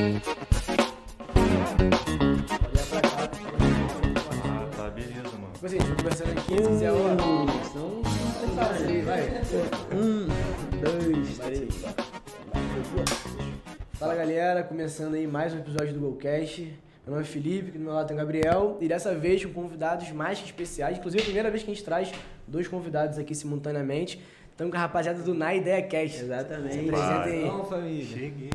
Ah, tá, beleza, mano. Tipo assim, a gente conversando aqui, se quiser, ó. Faz aí, vai. um, dois, três. Fala galera, começando aí mais um episódio do Golcast. Meu nome é Felipe, do meu lado tem o Gabriel. E dessa vez com convidados mais que especiais. Inclusive, é a primeira vez que a gente traz dois convidados aqui simultaneamente. Estamos com a rapaziada do Na Ideia Cast. Exatamente. Se apresentem aí. Vamos, família. Cheguei.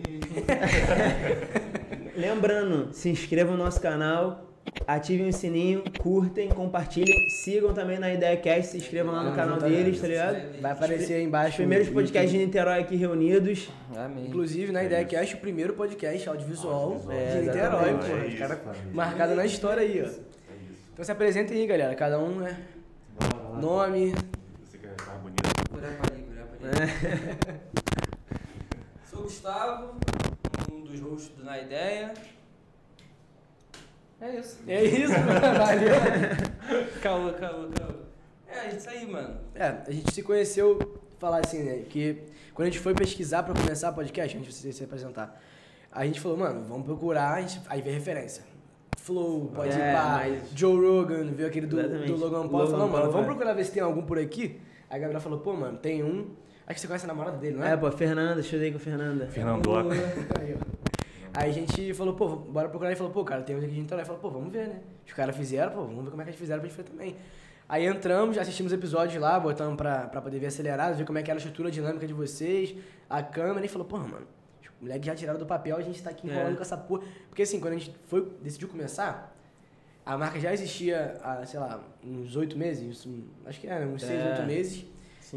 Lembrando, se inscrevam no nosso canal, ativem o sininho, curtem, compartilhem, sigam também na IdeaCast, se inscrevam lá no Ah, canal deles, tá ligado? Vai aparecer aí Os embaixo. primeiros podcasts de. Niterói aqui reunidos. Amém. Inclusive, na Ideia Cast, o primeiro podcast audiovisual. É, de Niterói, exatamente. pô. É isso, família. marcado na história aí, ó. É isso. Então se apresentem aí, galera. Cada um, né? Nome. Você quer ficar bonito? Curar para ali, curar para ali. Sou o Gustavo, um dos hosts do Na Ideia. É isso. É isso, mano. Valeu. Calma, calma, calma. É isso aí, mano. É, a gente se conheceu, falar assim, né? Que quando a gente foi pesquisar pra começar podcast, antes de você se apresentar, a gente falou, mano, vamos procurar, a gente, aí vê referência. Flow, pode É, ir pra mas- Joe Rogan, viu aquele do, do Logan Paul, Logan falou, mano, Paul, vamos é. procurar ver se tem algum por aqui. Aí a Gabriela falou, pô, mano, tem um. Acho que você conhece a namorada dele, não é? É, pô, Fernanda, estudei com a Fernanda. Fernandoca. Aí, a gente falou, pô, bora procurar. E falou, pô, cara, tem uns aqui de Niterói. Falou, pô, vamos ver, né? Os caras fizeram, pô, vamos ver como é que eles fizeram pra gente fazer também. Aí entramos, assistimos episódios lá, botamos pra, pra poder ver acelerado, ver como é que era a estrutura dinâmica de vocês, a câmera, e falou, porra, mano, os moleques já tiraram do papel, a gente tá aqui enrolando É. com essa porra. Porque assim, quando a gente foi, decidiu começar, a marca já existia há, sei lá, uns oito meses, acho que era, uns seis, É. oito meses.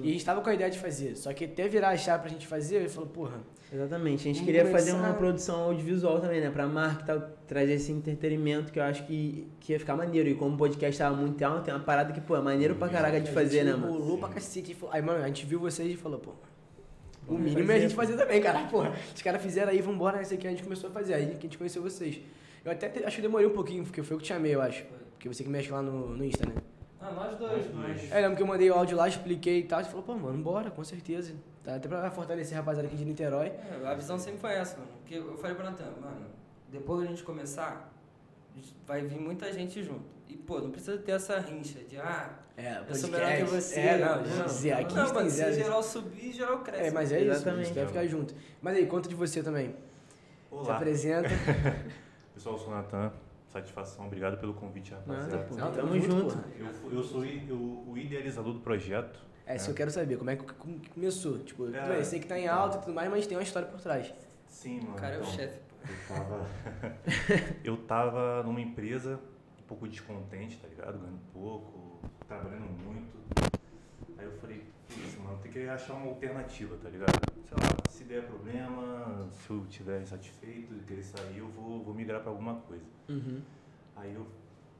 Sim. E a gente tava com a ideia de fazer. Só que até virar a chave pra gente fazer, ele falou, porra, Exatamente, a gente queria fazer começar- uma produção audiovisual também, né? Pra marca e tal, trazer esse entretenimento que eu acho que, que ia ficar maneiro. E como o podcast tava muito alto, tem uma parada que, pô, é maneiro pra caraca de A fazer, né, mano? Rolou pra cacete. e falou- Aí, mano, a gente viu vocês e falou, pô. O Vamos mínimo é a fazer, gente fazer também, cara. Porra, os caras fizeram aí, vambora, esse aqui a gente começou a fazer. Aí que a gente conheceu vocês. Eu até te- acho que demorei um pouquinho, porque foi eu que te chamei, eu acho. Porque você que mexe lá no, no Insta, né? Ah, nós dois, Nós dois. mas. É, lembro que eu mandei o áudio lá, expliquei e tal. Você falou, pô, mano, bora, com certeza. Tá até pra fortalecer a rapaziada aqui de Niterói. É, a visão sempre foi essa, mano. Porque eu falei pra Natan, mano, depois que a gente começar, vai vir muita gente junto. E, pô, não precisa ter essa rincha de, ah, É, eu sou melhor que você. É, não, dizer, aqui não, tem mano, se zero. geral subir, geral cresce. É, mas é isso, a gente deve ficar junto. Mas aí, conta de você também. Se Olá. apresenta. Pessoal, eu sou o Natan. Satisfação. Obrigado pelo convite, rapaziada. Nada. Não, Tamo junto. porra. Eu, eu sou i- o, idealizador do projeto. É, isso que eu quero saber, como é que como que começou? Tipo, É. bem, sei que tá em alta e tudo mais, mas tem uma história por trás. Sim, mano. O cara é o então, chefe. Eu tava, eu tava numa empresa um pouco descontente, tá ligado? Ganhando pouco, trabalhando muito. Aí eu falei, mano, tem que achar uma alternativa, tá ligado? Sei lá, se der problema, se eu estiver insatisfeito e querer sair, eu vou, vou migrar pra alguma coisa. Uhum. Aí eu,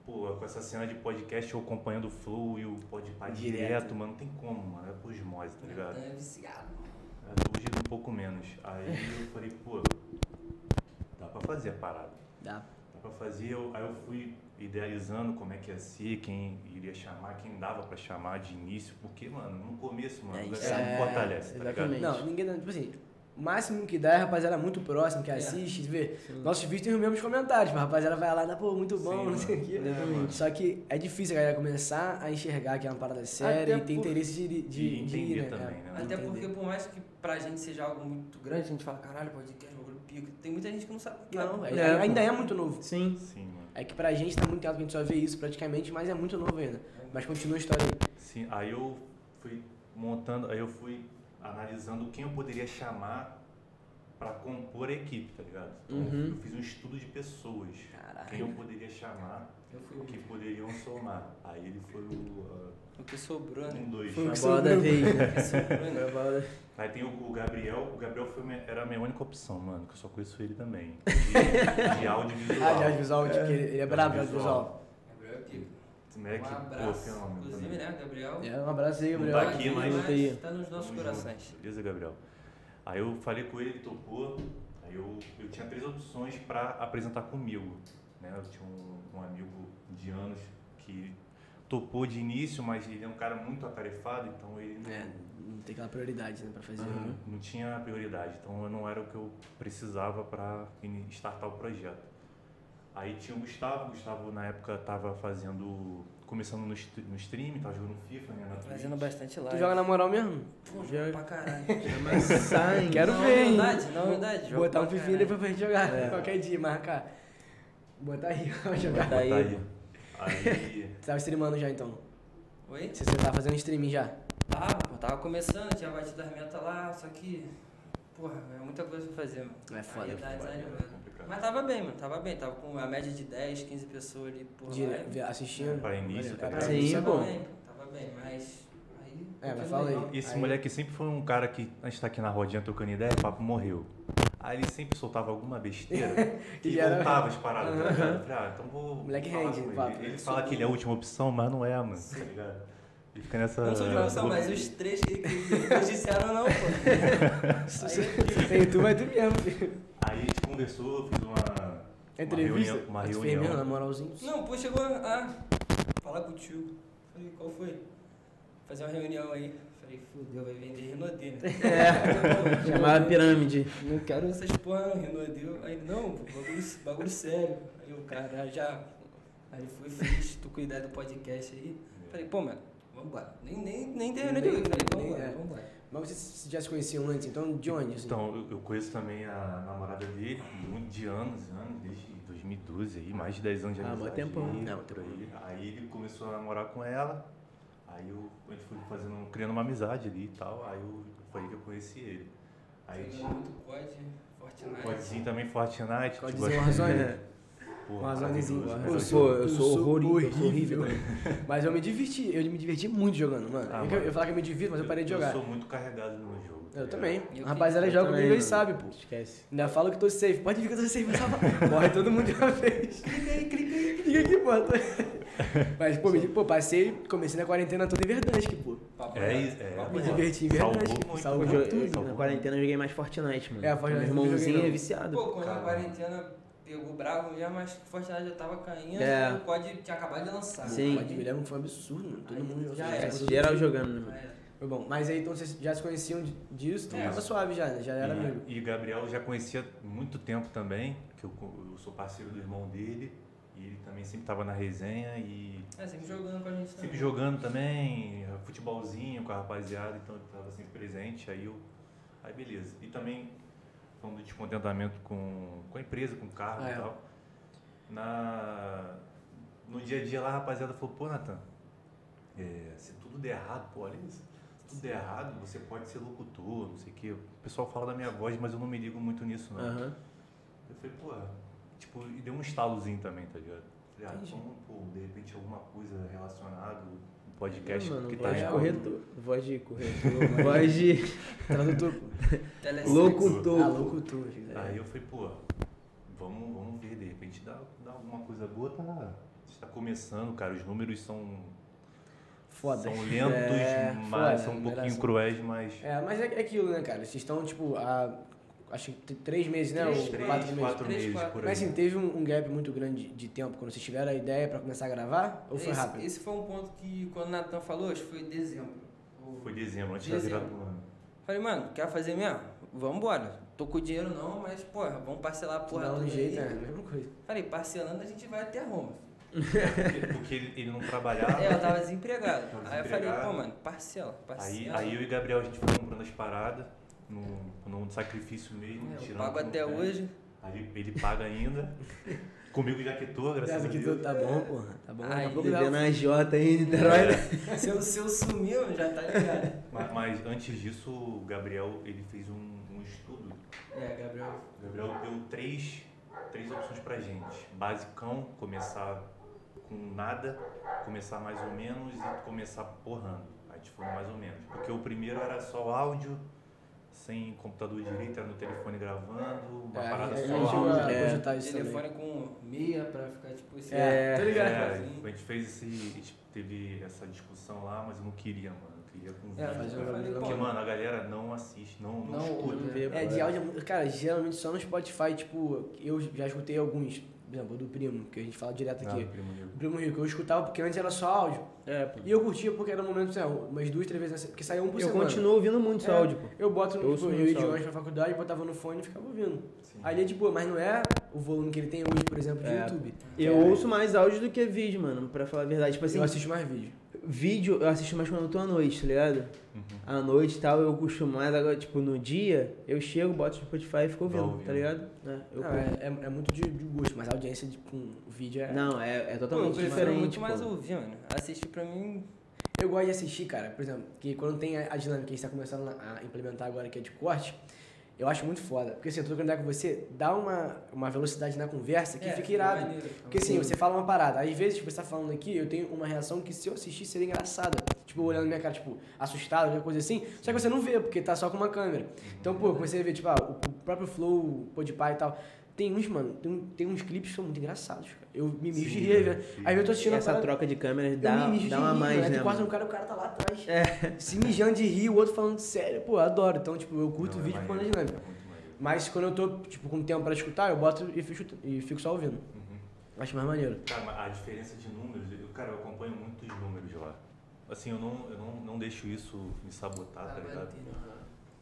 pô, com essa cena de podcast, eu acompanhando o Flow e o Podpah Direto. direto, mano, não tem como, mano, é por osmose, tá ligado? É viciado. É, Hoje um pouco menos. Aí eu falei, pô, dá pra fazer a parada. Dá. Dá pra fazer, eu- aí eu fui idealizando como é que ia ser, quem iria chamar, quem dava pra chamar de início, porque, mano, no começo, mano, É o isso. galera É, não fortalece, tá exatamente. ligado? Não, ninguém dá, tipo assim, o máximo que dá é a rapaziada muito próximo, que É. assiste, vê. Nossos vídeos tem os mesmos comentários, mas a rapaziada vai lá e dá, pô, muito bom, Sim, não sei o quê. É, mano. Só que é difícil a galera começar a enxergar que é uma parada séria Até e tem por- interesse de, de, E de ir, entender né? também, É, né? Até entender. porque, por mais que pra gente seja algo muito grande, a gente fala, caralho, podcast, bagulho pico. Tem muita gente que não sabe o que Não, é. é, É, pô. ainda é muito novo. Sim. Sim, mano. É que pra gente tá muito alto, que a gente só vê isso praticamente, mas é muito novo ainda. Mas continua a história aí. Sim, aí eu fui montando, aí eu fui analisando quem eu poderia chamar pra compor a equipe, tá ligado? Então Uhum. eu fiz um estudo de pessoas. Caralho. Quem eu poderia chamar Eu fui que poderiam somar. Aí ele foi o o que sobrou, né? um, dois. Foi o que da sobrou. vez, né? Né? a bola da- Aí tem o, o Gabriel, o Gabriel foi minha- era a minha única opção, mano, que eu só conheço ele também. De, de audiovisual. Ah, de audiovisual, tipo, ele, ele é brabo de Audiovisual. Gabriel é moleque, Um pô, abraço. fenômeno. Inclusive, também. né, Gabriel? É, um abraço aí, Não Gabriel. tá aqui, mas- aí. tá nos nossos corações. junto. Beleza, Gabriel? Aí eu falei com ele, ele topou. Aí eu, eu tinha três opções pra apresentar comigo. Né? Eu tinha um, um amigo de anos que topou de início, mas ele é um cara muito atarefado, então ele não, É, não tem aquela prioridade, né, pra fazer. Não, não tinha prioridade, então eu não era o que eu precisava para startar o projeto. Aí tinha o Gustavo, o Gustavo na época tava fazendo, começando no, no stream, tava jogando FIFA, né, na Twitch. Fazendo bastante Tu live. joga na moral mesmo? Pô, Joga. pra caralho. Mas sai. Quero Não, ver, hein? verdade, não, verdade. Botar um fifinho caralho. depois pra gente jogar. É. Qualquer dia, marcar. Botar aí, ó, jogar. Botar aí. Aí, tava streamando já então? Oi? Você, você tava fazendo streaming já? Tava, pô, tava começando, tinha batido as metas lá, só que. Porra, é muita coisa pra fazer, mano. É foda, Aí é dá foda. desanimado. complicado. Mas tava bem, mano, tava bem. Tava com a média de 10, 15 pessoas ali por De, live. ver- assistindo? Pra início, tá ligado? isso é Sim, bom. pô. Tava bem, pô, tava bem, mas. Aí. É, mas fala aí. E esse Aí- moleque sempre foi um cara que, a gente tá aqui na rodinha trocando ideia, o papo morreu. Aí ele sempre soltava alguma besteira e era- voltava as paradas. tá ligado? Eu falei, ah, então vou. Moleque falar rende, com ele. papo. Ele fala que ele é a última opção, mas não é, mano. Tá ligado? Ele fica nessa. Não sou de opção, mas os três que, eles disseram não, pô. Tem tu, vai tu mesmo, filho. Aí a gente conversou, fiz uma. Entrevista? reunião- uma tu reunião. mesmo, na moralzinho? Não, pô, chegou a falar contigo. Falei, qual foi? Fazer uma reunião aí. Falei, fudeu, vai vender Renaudet, né? É, chamava pirâmide. Não quero essas porra não, Renaudet. Aí, ele, não, bagulho, bagulho sério. Aí o cara já. Aí ele foi, fez, tu cuidar do podcast aí. Falei, pô, mano, vambora. Nem, nem, nem ouvir. Falei, nem- vambora, é. vambora. Mas vocês já se conheciam antes, então de onde? Assim? Então, eu- conheço também a namorada dele, de anos, anos, desde 2012 aí, mais de 10 anos de Ah, amizade. tempão. aí, Não, aí. Aí ele começou a namorar com ela, aí eu, a gente foi fazendo, criando uma amizade ali e tal, aí eu, foi aí que eu conheci ele. Aí tinha muito COD, Fortnite. Codezinho também, Fortnite. Codezinho tipo, Warzone? Maravilhoso, Eu Pô, maravilhoso. eu sou horrível, eu sou horrível. Mas eu me diverti, eu me diverti muito jogando, mano. Ah, eu, mano. eu falar que eu me divirto, mas eu parei de jogar. Eu sou muito carregado no meu jogo. tá Eu também. Eu rapaziada joga comigo e sabe, pô. Esquece. Ainda falo que tô safe. Pode vir que eu tô safe, morre todo mundo de uma vez. Clica aí, clica aí, clica aqui, pô. Mas, pô, me, pô, passei, comecei na quarentena toda em Verdansk, pô. Papo É isso, é. papo Me diverti em Verdansk. muito, Salvou Salvou jo- tudo. na quarentena eu joguei mais Fortnite, mano. É, Fortnite Meu eu irmãozinho é viciado. Pô, quando a Cara. quarentena pegou bravo mesmo, mas Fortnite já tava caindo, É. o COD tinha acabado de lançar. Sim. Pode me lembra que foi um absurdo, mano. Todo Aí mundo já jogou. era. Todo Geral mundo- jogando, né, mano? Foi bom. Mas aí então vocês já se conheciam disso, então É. tava suave já, né? Já era e, amigo. E Gabriel já conhecia há muito tempo também, que eu, eu sou parceiro do irmão dele, e ele também sempre estava na resenha e É, sempre jogando com a gente também. sempre jogando também, futebolzinho com a rapaziada, então ele estava sempre presente, aí eu. Aí beleza. E também falando de descontentamento com, com a empresa, com o carro Ah, e é. tal. Na, no dia a dia lá a rapaziada falou, pô Natan, é, se tudo der errado, pô, olha isso. Se tudo der errado, você pode ser locutor, não sei o quê. O pessoal fala da minha voz, mas eu não me ligo muito nisso, não. Aham. Eu falei, pô, tipo, e deu um estalozinho também, tá ligado? Falei, ah, Entendi. então, pô, de repente alguma coisa relacionada, um podcast É, mano, que tá voz de corretor. Voz de corretor. voz de Tradutor, locutor. Ah, locutor. Aí eu falei, pô, vamos, vamos ver, de repente dá, dá alguma coisa boa, tá, está começando, cara, os números são, Foda. são lentos, É, mas foda, são um pouquinho numeração. cruéis, mas... É, mas é, é aquilo, né, cara? Vocês estão, tipo, há. Acho que três meses, né? Três, Ou Três, quatro meses. quatro Três, meses quatro. por aí. Mas assim, teve um, um gap muito grande de tempo quando vocês tiveram a ideia pra começar a gravar? Ou foi esse, rápido? Esse foi um ponto que, quando o Natan falou, acho que foi em dezembro. Foi dezembro, antes da virada Dezembro. do ano. Falei, mano, quer fazer mesmo? Vambora. Tô com dinheiro não, mas, porra, vamos parcelar a porra Dá um toda jeito, aí. é a mesma coisa. Falei, parcelando a gente vai até Roma. Porque, ele, não trabalhava. É, eu tava desempregado. Tava aí eu falei, pô, mano, parcela, Aí, parcela. aí eu e Gabriel, a gente foi comprando as paradas, num, num sacrifício mesmo. É, eu pago até hoje. Aí ele paga ainda. Comigo já quitou, graças Essa a Deus. tá bom, porra. Tá bom. A Aí, pouco dá Bebendo na J aí em Niterói. né? Se eu, se eu sumir, já tá ligado. Mas, mas antes disso, o Gabriel ele fez um, um estudo. É, Gabriel. O Gabriel deu três, três opções pra gente. Basicão, começar com nada, começar mais ou menos e começar porrando. Aí a gente foi mais ou menos. Porque o primeiro era só áudio, sem computador direito, era no telefone gravando, uma É, parada gente só a áudio. É. cogitar isso. Telefone com meia pra ficar tipo esse. É, tô ligado. É, Assim. a gente fez esse. Teve essa discussão lá, mas eu não queria, mano. Eu queria com É, vídeo. fazer um cara. bagulho Porque, mano, a galera não assiste, não, não, Não escuta. ouve. Vê, É, de áudio, é cara, geralmente só no Spotify, tipo, eu já escutei alguns por exemplo, do primo, que a gente fala direto Ah, aqui. primo Nil. O primo rico, eu escutava porque antes era só áudio. É, pô. E eu curtia porque era um momento, sei lá, umas duas, três vezes, porque saía um por Eu semana. continuo ouvindo muito seu É. áudio, pô. Eu boto, Eu tipo, eu ia de ônibus pra faculdade, botava no fone e ficava ouvindo. Sim. Aí é de boa, mas não é o volume que ele tem hoje, por exemplo, de É. YouTube. Eu É, ouço mais áudio do que vídeo, mano, pra falar a verdade. Tipo assim, eu assisto mais vídeo. Vídeo eu assisto mais quando eu tô à noite, tá ligado? Uhum. À noite e tal, eu costumo mais. Agora, tipo, no dia, eu chego, boto no Spotify e fico ouvindo, ouvindo. tá ligado? É, eu Não, é, é, é muito de, de gosto, mas a audiência de, com vídeo é. Não, é, é Pô, eu totalmente prefiro diferente. muito mais pô. ouvir, mano. Assistir pra mim. Eu gosto de assistir, cara, por exemplo, que quando tem a, a dinâmica que a gente tá começando a implementar agora, que é de corte, eu acho muito foda. Porque assim, eu tô trocando ideia com você, dá uma, uma velocidade na conversa que É, fica irado. maneiro. Porque assim, você fala uma parada, às vezes tipo, você tá falando aqui, eu tenho uma reação que se eu assistir seria engraçada. Tipo, olhando minha cara, tipo, assustado, qualquer coisa assim. Só que você não vê, porque tá só com uma câmera. Então, pô, eu comecei a ver, tipo, ah, o, o próprio Flow, o Podpah e tal. Tem uns, mano, tem, um- tem uns clipes que são muito engraçados, cara. Eu me mijo de rir, velho. Aí eu tô assistindo Essa parada, troca de câmeras eu dá, me mijo de dá uma rir, mais, né? tu mano? no cara, o cara tá lá atrás. Se mijando de rir, o outro falando sério. Pô, eu adoro. Então, tipo, eu curto Não, o vídeo é por conta da maneiro, dinâmica. é maneiro. Mas quando eu tô, tipo, com tempo pra escutar, eu boto e fico, e fico só ouvindo. Uhum. Acho mais maneiro. Cara, mas a diferença de números, eu, cara, eu acompanho muitos números lá. Assim, eu não, eu não, não deixo isso me sabotar, tá ligado?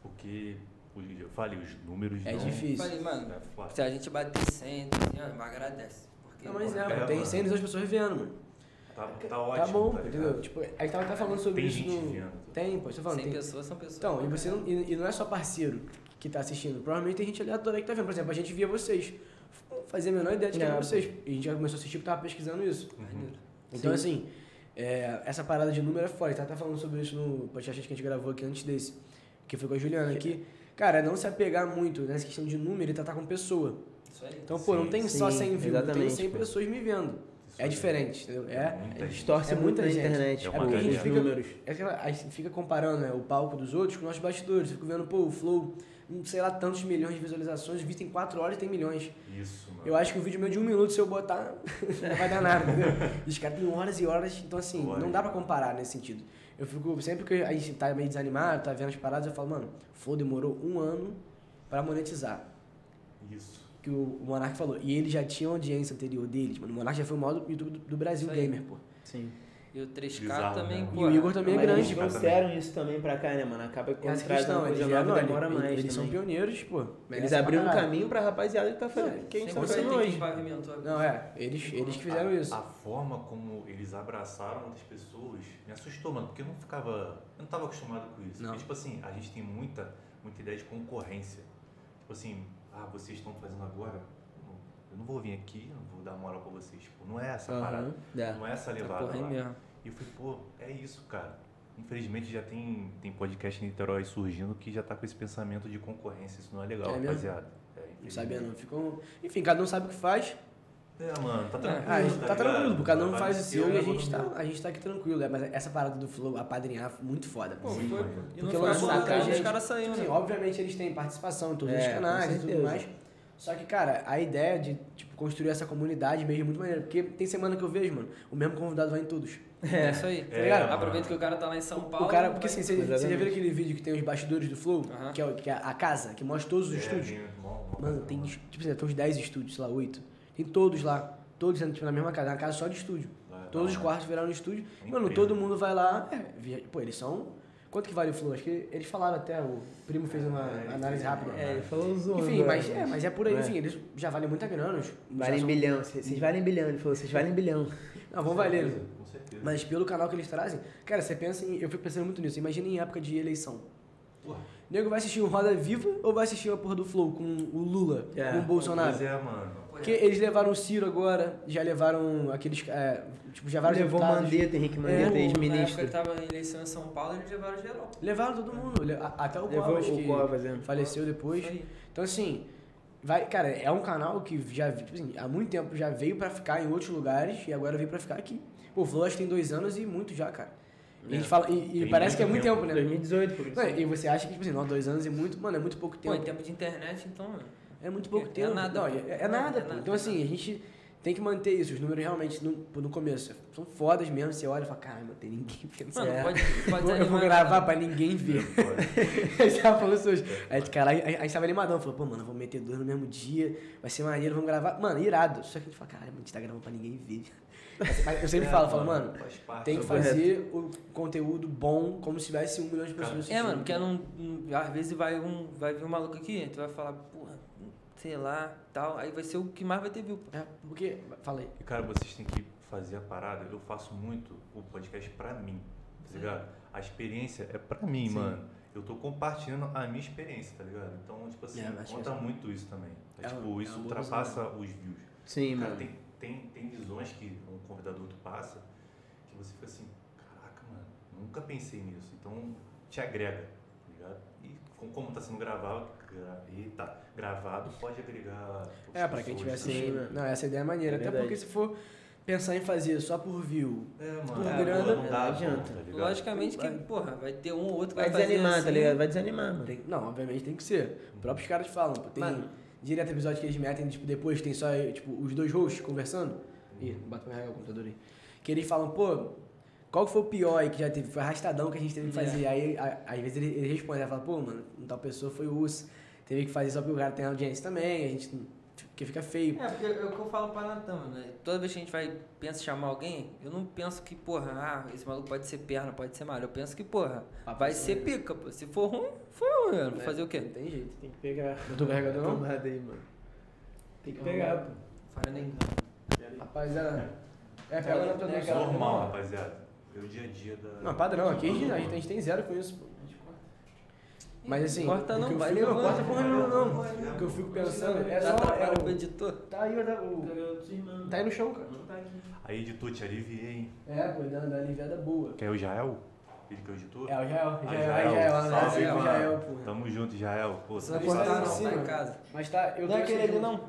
Porque, eu falei, os números É não... difícil. Falei, mano, É foda. se a gente bater 100, 200 anos, agradece. Porque, Não, mas é, É, mano, tem mano. 100 milhões de pessoas vendo, mano. Tá, tá ótimo, tá bom, tá entendeu? Tipo, a gente tava até falando sobre Tem isso gente no... vendo. Tem, pô, você tá falando. 100 Tem... pessoas são pessoas. Então, e você não, e, e não é só parceiro que tá assistindo. Provavelmente tem gente aleatória que tá vendo. Por exemplo, a gente via vocês. Fazia a menor ideia de que É, era vocês. E a gente já começou a assistir porque tava pesquisando isso. Uhum. Então, Sim. assim, é, essa parada de número é foda. A gente tá até falando sobre isso no podcast que a gente gravou aqui antes desse, que foi com a Juliana aqui. Cara, é não se apegar muito nessa questão de número e tratar com pessoa. Isso aí. Então, pô, não Sim, tem só sim, 100 views, tem exatamente, 100 pô. pessoas me vendo. Isso É diferente, entendeu? É, muita gente. Distorce É muito muita na gente. internet, É porque a gente os fica- números. é que a gente fica comparando né, o palco dos outros com nossos bastidores. Fico vendo, pô, o Flow, não sei lá, tantos milhões de visualizações, o vídeo tem 4 horas e tem milhões. Isso, mano. Eu acho que um vídeo meu de um minuto, se eu botar, não vai dar nada, entendeu? Os caras têm horas e horas, então assim, não dá pra comparar nesse sentido. Eu fico, sempre que a gente tá meio desanimado, tá vendo as paradas, eu falo, mano, o Flow demorou um ano pra monetizar. Isso. Que o, o Monark falou. E ele já tinha uma audiência anterior deles, mano. O Monark já foi o maior do YouTube do, do Brasil Isso aí. gamer, pô. Sim. E o 3K Bizarro, também, né? pô. E o Igor também é Mas grande, eles trouxeram isso também pra cá, né, mano? Acaba que Essa quando traz questão, uma eles, coisa nova, não, demora mais eles são pioneiros, pô. Eles abriram um caminho pra rapaziada que tá fazendo. Quem Sem está você fazendo hoje. Não, é, eles, eles que fizeram a, isso. A forma como eles abraçaram outras pessoas me assustou, mano, porque eu não ficava. Eu não tava acostumado com isso. Não. Porque, tipo assim, a gente tem muita, muita ideia de concorrência. Tipo assim, ah, vocês estão fazendo agora? Eu não vou vir aqui, eu não vou dar moral pra vocês. Tipo, não é essa parada. Aham, é. Não é essa levada. É mesmo. E eu falei, pô, é isso, cara. Infelizmente já tem, tem podcast em Niterói surgindo que já tá com esse pensamento de concorrência. Isso não é legal, É rapaziada. É, Não sabia infelizmente. não. Ficou... Enfim, cada um sabe o que faz. É, mano, tá tranquilo. Ah, a tá ligado? tranquilo, cada um Vai faz o seu e a eu, gente tá, a gente tá aqui tranquilo. É, mas essa parada do Flow, apadrinhar, muito foda. Pô, Sim, foi. mano. E Porque não lançou foi muita atrás, os caras saíram, Sim, né? obviamente eles têm participação em todos É, os canais e tudo mais. Só que, cara, a ideia de tipo, construir essa comunidade mesmo é muito maneira. Porque tem semana que eu vejo, mano, o mesmo convidado vai em todos. É isso aí. É, ligado? mano. Aproveita que o cara tá lá em São Paulo. o cara, porque assim, você, você já viu aquele vídeo que tem os bastidores do Flow, que, é, o- que é a casa, que mostra todos os É, estúdios? mó Mano, tem, tipo assim, tem uns 10 estúdios, sei lá, 8. Tem todos lá. Todos tipo, na mesma casa. É uma casa só de estúdio. Lá, Todos lá, os quartos viraram estúdio. É Mano, incrível. todo mundo vai lá. É, via- pô, eles são. Quanto que vale o Flow? Acho que eles falaram até, o primo fez uma É, análise rápida. É, ele falou zoando. Enfim, mas é, mas é por aí, É. enfim, eles já valem muita grana. Valem são- bilhão. Vocês vocês valem bilhão. Ele falou, vocês valem bilhão. Não, vão valer. Certeza. Mas pelo canal que eles trazem, cara, você pensa em. Eu fico pensando muito nisso. Imagina em época de eleição. Porra, O nego vai assistir o Roda Viva ou vai assistir a porra do Flow com o Lula, É. com o Bolsonaro? Pois é, mano. Porque eles levaram o Ciro agora, já levaram aqueles. É, tipo, já vários Levou deputados. Mandetta, Henrique Mandetta, É, Na época ex-ministro. que tava em eleição em São Paulo, eles levaram geral. Levaram todo mundo. Até o Levou Covas, o que Covas, é. faleceu depois. Então, assim, vai, cara, é um canal que já, tipo assim, há muito tempo já veio pra ficar em outros lugares e agora veio pra ficar aqui. Pô, o Flow acho que tem dois anos e muito já, cara. E, a gente É. fala, e, e parece que é muito tempo, tempo. né? 2018, por isso. Não, e você acha que, tipo assim, não, dois anos é muito, mano, é muito pouco Pô, em tempo. tempo de internet, então, mano. É muito pouco É- é tempo. nada, Não, é, é nada, É pô. nada, Então, é assim, a gente tem que manter isso. Os números realmente, no, no começo, são fodas mesmo. Você olha e fala, caramba, tem ninguém essa Mano, pode, pode Eu vou- vou gravar né? pra ninguém ver. A gente tava falando isso hoje. Aí, caralho, a gente tava animadão. Falou, pô, mano, vamos meter dois no mesmo dia. Vai ser maneiro, vamos gravar. Mano, irado. Só que a gente fala, caralho, a gente tá gravando pra ninguém ver. Mas- Eu sempre É, falo, falo, mano, faz parte. tem que Correto. fazer o conteúdo bom como se tivesse um milhão de pessoas assistindo. É, mano, porque não, não- às vezes vai um, vai vir um maluco aqui, tu vai falar, porra, sei lá, tal, aí vai ser o que mais vai ter view. É, porque... Fala aí. E cara, vocês têm que fazer a parada. Eu faço muito o podcast pra mim, tá ligado? A experiência é pra mim, Sim. mano. Eu tô compartilhando a minha experiência, tá ligado? Então, tipo assim, É, conta é- muito isso também. É, é tipo, é isso ultrapassa os views. Sim, Cara, mano. tem, tem, tem visões que um convidado outro passa que você fica assim, caraca, mano, nunca pensei nisso. Então te agrega, tá ligado? E com- como tá sendo gravado, gra, eita, gravado, pode agregar. É, pra quem pessoas, assistindo. Sim, Não, essa ideia é maneira. É Até porque se for pensar em fazer só por view, É, mano, Por é, grana, não não dá, adianta. pô, tá? Logicamente que, porra, vai ter um ou outro que Vai vai, fazer desanimar, assim, tá ligado? Vai desanimar, mano. tem- não, obviamente tem que ser. Os próprios caras falam, pô, tem Mano. Direto episódio que eles metem, tipo, depois tem só, tipo, os dois hosts conversando. Ih, pra carregar o computador aí. Que eles falam, pô, qual que foi o pior aí que já teve? Foi arrastadão que a gente teve que fazer. Aí, a- às vezes ele, ele responde, ele fala, pô, mano, tal pessoa foi o urso. Teve que fazer só porque o cara tem audiência também, a gente. Porque fica feio. É, porque é o que eu falo pra Natan, mano. né? Toda vez que a gente vai, pensa em chamar alguém, eu não penso que, porra, ah, esse maluco pode ser perna, pode ser malho. Eu penso que, porra, Papo vai ser pica, pô. Se for ruim, foi ruim, mano. Vou fazer o quê? Não tem jeito. Tem que pegar. Não tô carregando, não? Tomada aí, mano. Tem que pegar, pô. Falha nem. Rapaziada. É, pega na tua. Normal, rapaziada. É o dia a dia da. Não, padrão, aqui a gente, a gente tem zero com isso, pô. Mas assim, Corta o não, vai levando. corta porra nenhuma não. O que eu fico pensando é só. pro o, editor? tá aí, tá, o, tá aí no chão, cara. Não tá aqui. Aí, editor, te aliviei, hein? É, pô, dando uma aliviada boa. Quer o Jael? Ele que é o editor? É, o Jael, Ah, Jael, aí Jael, Salve, Jael, pô. Tamo junto, Jael. Pô, Você tá cortar não, cima. tá em casa. Mas tá, eu Não é aquele ali, não.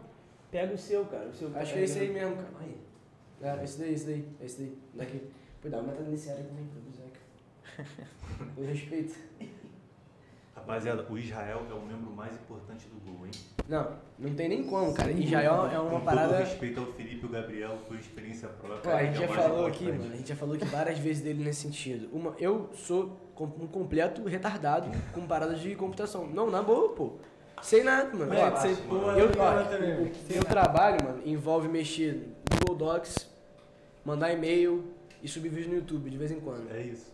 Pega o seu, cara. O seu Acho que é esse aí mesmo, cara. É, esse daí, esse daí, esse daí. Daqui. Pô, dá uma metada nesse área também, pro Zeca. Eu respeito. Rapaziada, o Israel é o membro mais importante do Gol, hein? Não, não tem nem como, cara. Jael é Com uma todo parada. respeito ao Felipe e o Gabriel, por experiência própria. Pô, a gente já é mais falou aqui, mano, a gente já falou aqui várias vezes dele nesse sentido. Uma, eu sou com- um completo retardado com paradas de computação. Não, na boa, pô. Sei nada, mano. É, Ó, sei porra eu, ó, velho. meu trabalho, mano, envolve mexer no Google Docs, mandar e-mail e subir vídeo no YouTube de vez em quando. É isso.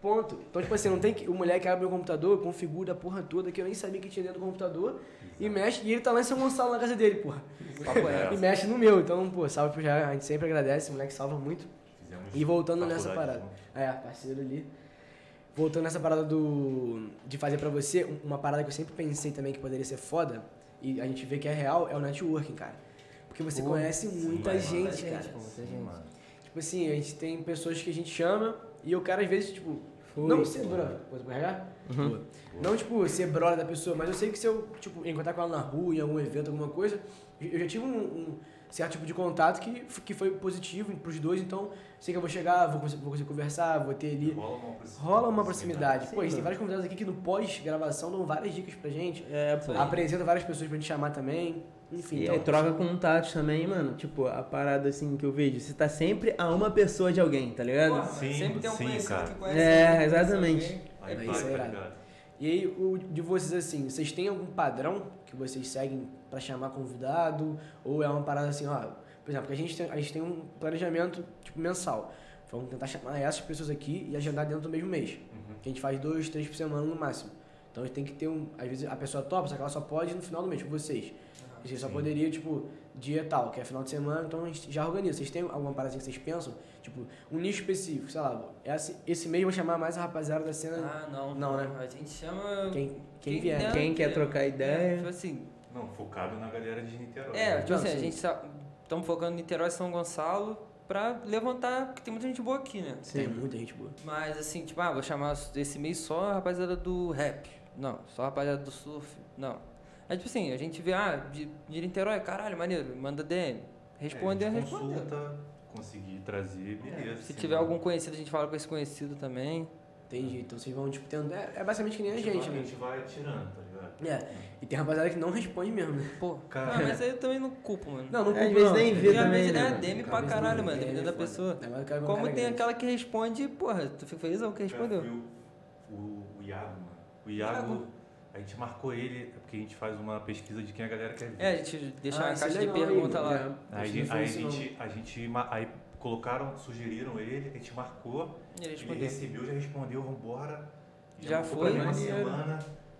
Ponto. Então, tipo assim, não tem que. O moleque abre o computador, configura a porra toda que eu nem sabia que tinha dentro do computador e mexe. E ele tá lá em São Gonçalo na casa dele, porra. É. E mexe no meu. Então, pô, salve pro Jair. A gente sempre agradece, o moleque salva muito. Fizemos E voltando nessa parada. É, parceiro ali. Voltando nessa parada do. de fazer pra você, um- uma parada que eu sempre pensei também que poderia ser foda, e a gente vê que é real, é o networking, cara. Porque você Pô, conhece muita gente, cara. gente, pô, muita Sim, gente. mano. Tipo assim, a gente tem pessoas que a gente chama e o cara às vezes, tipo, não ser brother. Posso carregar? Uhum. Não, tipo, ser brother da pessoa, mas eu sei que se eu, tipo, encontrar com ela na rua, em algum evento, alguma coisa, eu já tive um, um certo tipo de contato que, que foi positivo pros dois, então sei que eu vou chegar, vou conseguir, vou conseguir conversar, vou ter ali. Rola uma proximidade. Rola uma proximidade. Sim, Pô, tem vários convidados aqui que no pós-gravação dão várias dicas pra gente. É, pô. Apresenta várias pessoas pra gente chamar também. Enfim, E então, aí, troca contatos também, mano. Tipo, a parada assim que eu vejo, você tá sempre a uma pessoa de alguém, tá ligado? Porra, Sim, sempre tem um sim, conhecido cara. que conhece. É, exatamente. alguém. Aí É isso aí, tá? E aí, o de vocês assim, vocês têm algum padrão que vocês seguem pra chamar convidado? Ou é uma parada assim, ó, por exemplo, que a gente tem, a gente tem um planejamento tipo mensal. Vamos tentar chamar essas pessoas aqui e agendar dentro do mesmo mês. Uhum. Que a gente faz dois, três por semana no máximo. Então a gente tem que ter um. Às vezes a pessoa topa, só que ela só pode no final do mês, com vocês. A gente só sim. poderia, tipo, dia tal, que é final de semana, então a gente já organiza. Vocês têm alguma parada assim que vocês pensam? Tipo, um nicho específico, sei lá, esse, esse mês eu vou chamar mais a rapaziada da cena. Ah, não. Não, né? A gente chama. quem, quem, quem vier. der. Quem quer trocar É, ideia. tipo assim. Não, focado na galera de Niterói. É, né? tipo Não, assim, a sim. gente estamos focando em Niterói e São Gonçalo pra levantar, porque tem muita gente boa aqui, né? Tem muita gente boa. Mas assim, tipo, ah, vou chamar esse mês só a rapaziada do rap. Não, só a rapaziada do surf. Não. É tipo assim, a gente vê, ah, de, de Niterói, caralho, maneiro, manda DM. Responde, é, a gente consulta, conseguir trazer, beleza. Se sim, tiver mano. algum conhecido, a gente fala com esse conhecido também. Jeito. Então vocês vão, tipo, tendo. É, é basicamente que nem a Tipo, gente, a né? gente vai tirando, tá ligado? É. E tem rapaziada que não responde mesmo, né? Pô, Cara. ah, mas aí eu também não culpo, mano. Não, não Às culpo, vezes não. nem vê E às também, vezes né? é mano? DM pra caralho, não, mano, é, dependendo da foda. pessoa. Um Como cara tem grande. aquela que responde, porra, tu fica felizão que respondeu. Cara, o, o, o Iago, mano. O Iago, a gente marcou ele, é porque a gente faz uma pesquisa de quem a galera quer ver. É, a gente deixa Ah, uma é caixa de legal pergunta mano. lá. É. Aí, que aí a gente, a gente, aí colocaram, sugeriram ele, a gente marcou, E ele ele recebeu, já respondeu, vambora. Já marcou foi, pra uma maneiro. semana.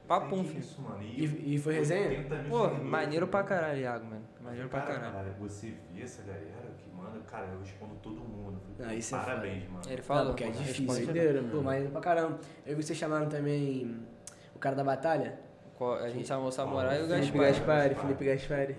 Papum, que filho. isso, mano. E, e foi resenha? 80 mil Pô, maneiro pra caralho, Iago, mano. Maneiro pra cara, caralho. Cara, você vê essa galera que manda, cara, eu respondo todo mundo. Falei, Ah, isso é Parabéns, mano. Ele falou, porque é difícil. responde. Doideira, Pô, mano. mas pra caramba. Eu vi que vocês chamaram também o cara da batalha. Qual- A gente chamou o Samurai e o Felipe Gaspar. Gaspari, Felipe Gaspari.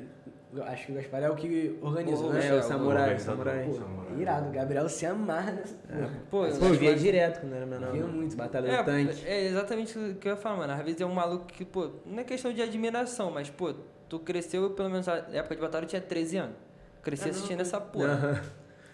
Eu Acho que o Gaspar é o que organiza, O- né? É, o o Samurai, o. Samurai. Pô, Samurai. irado. O Gabriel se amarra nessa. Pô, Pô, o eu Gaspar- via direto quando era menor. Via muito. Batalha do É, tanque. é exatamente o que eu ia falar, mano. Às vezes é um maluco que, pô, não é questão de admiração, mas, pô, tu cresceu, pelo menos na época de batalha, eu tinha 13 anos. Cresci assistindo essa porra.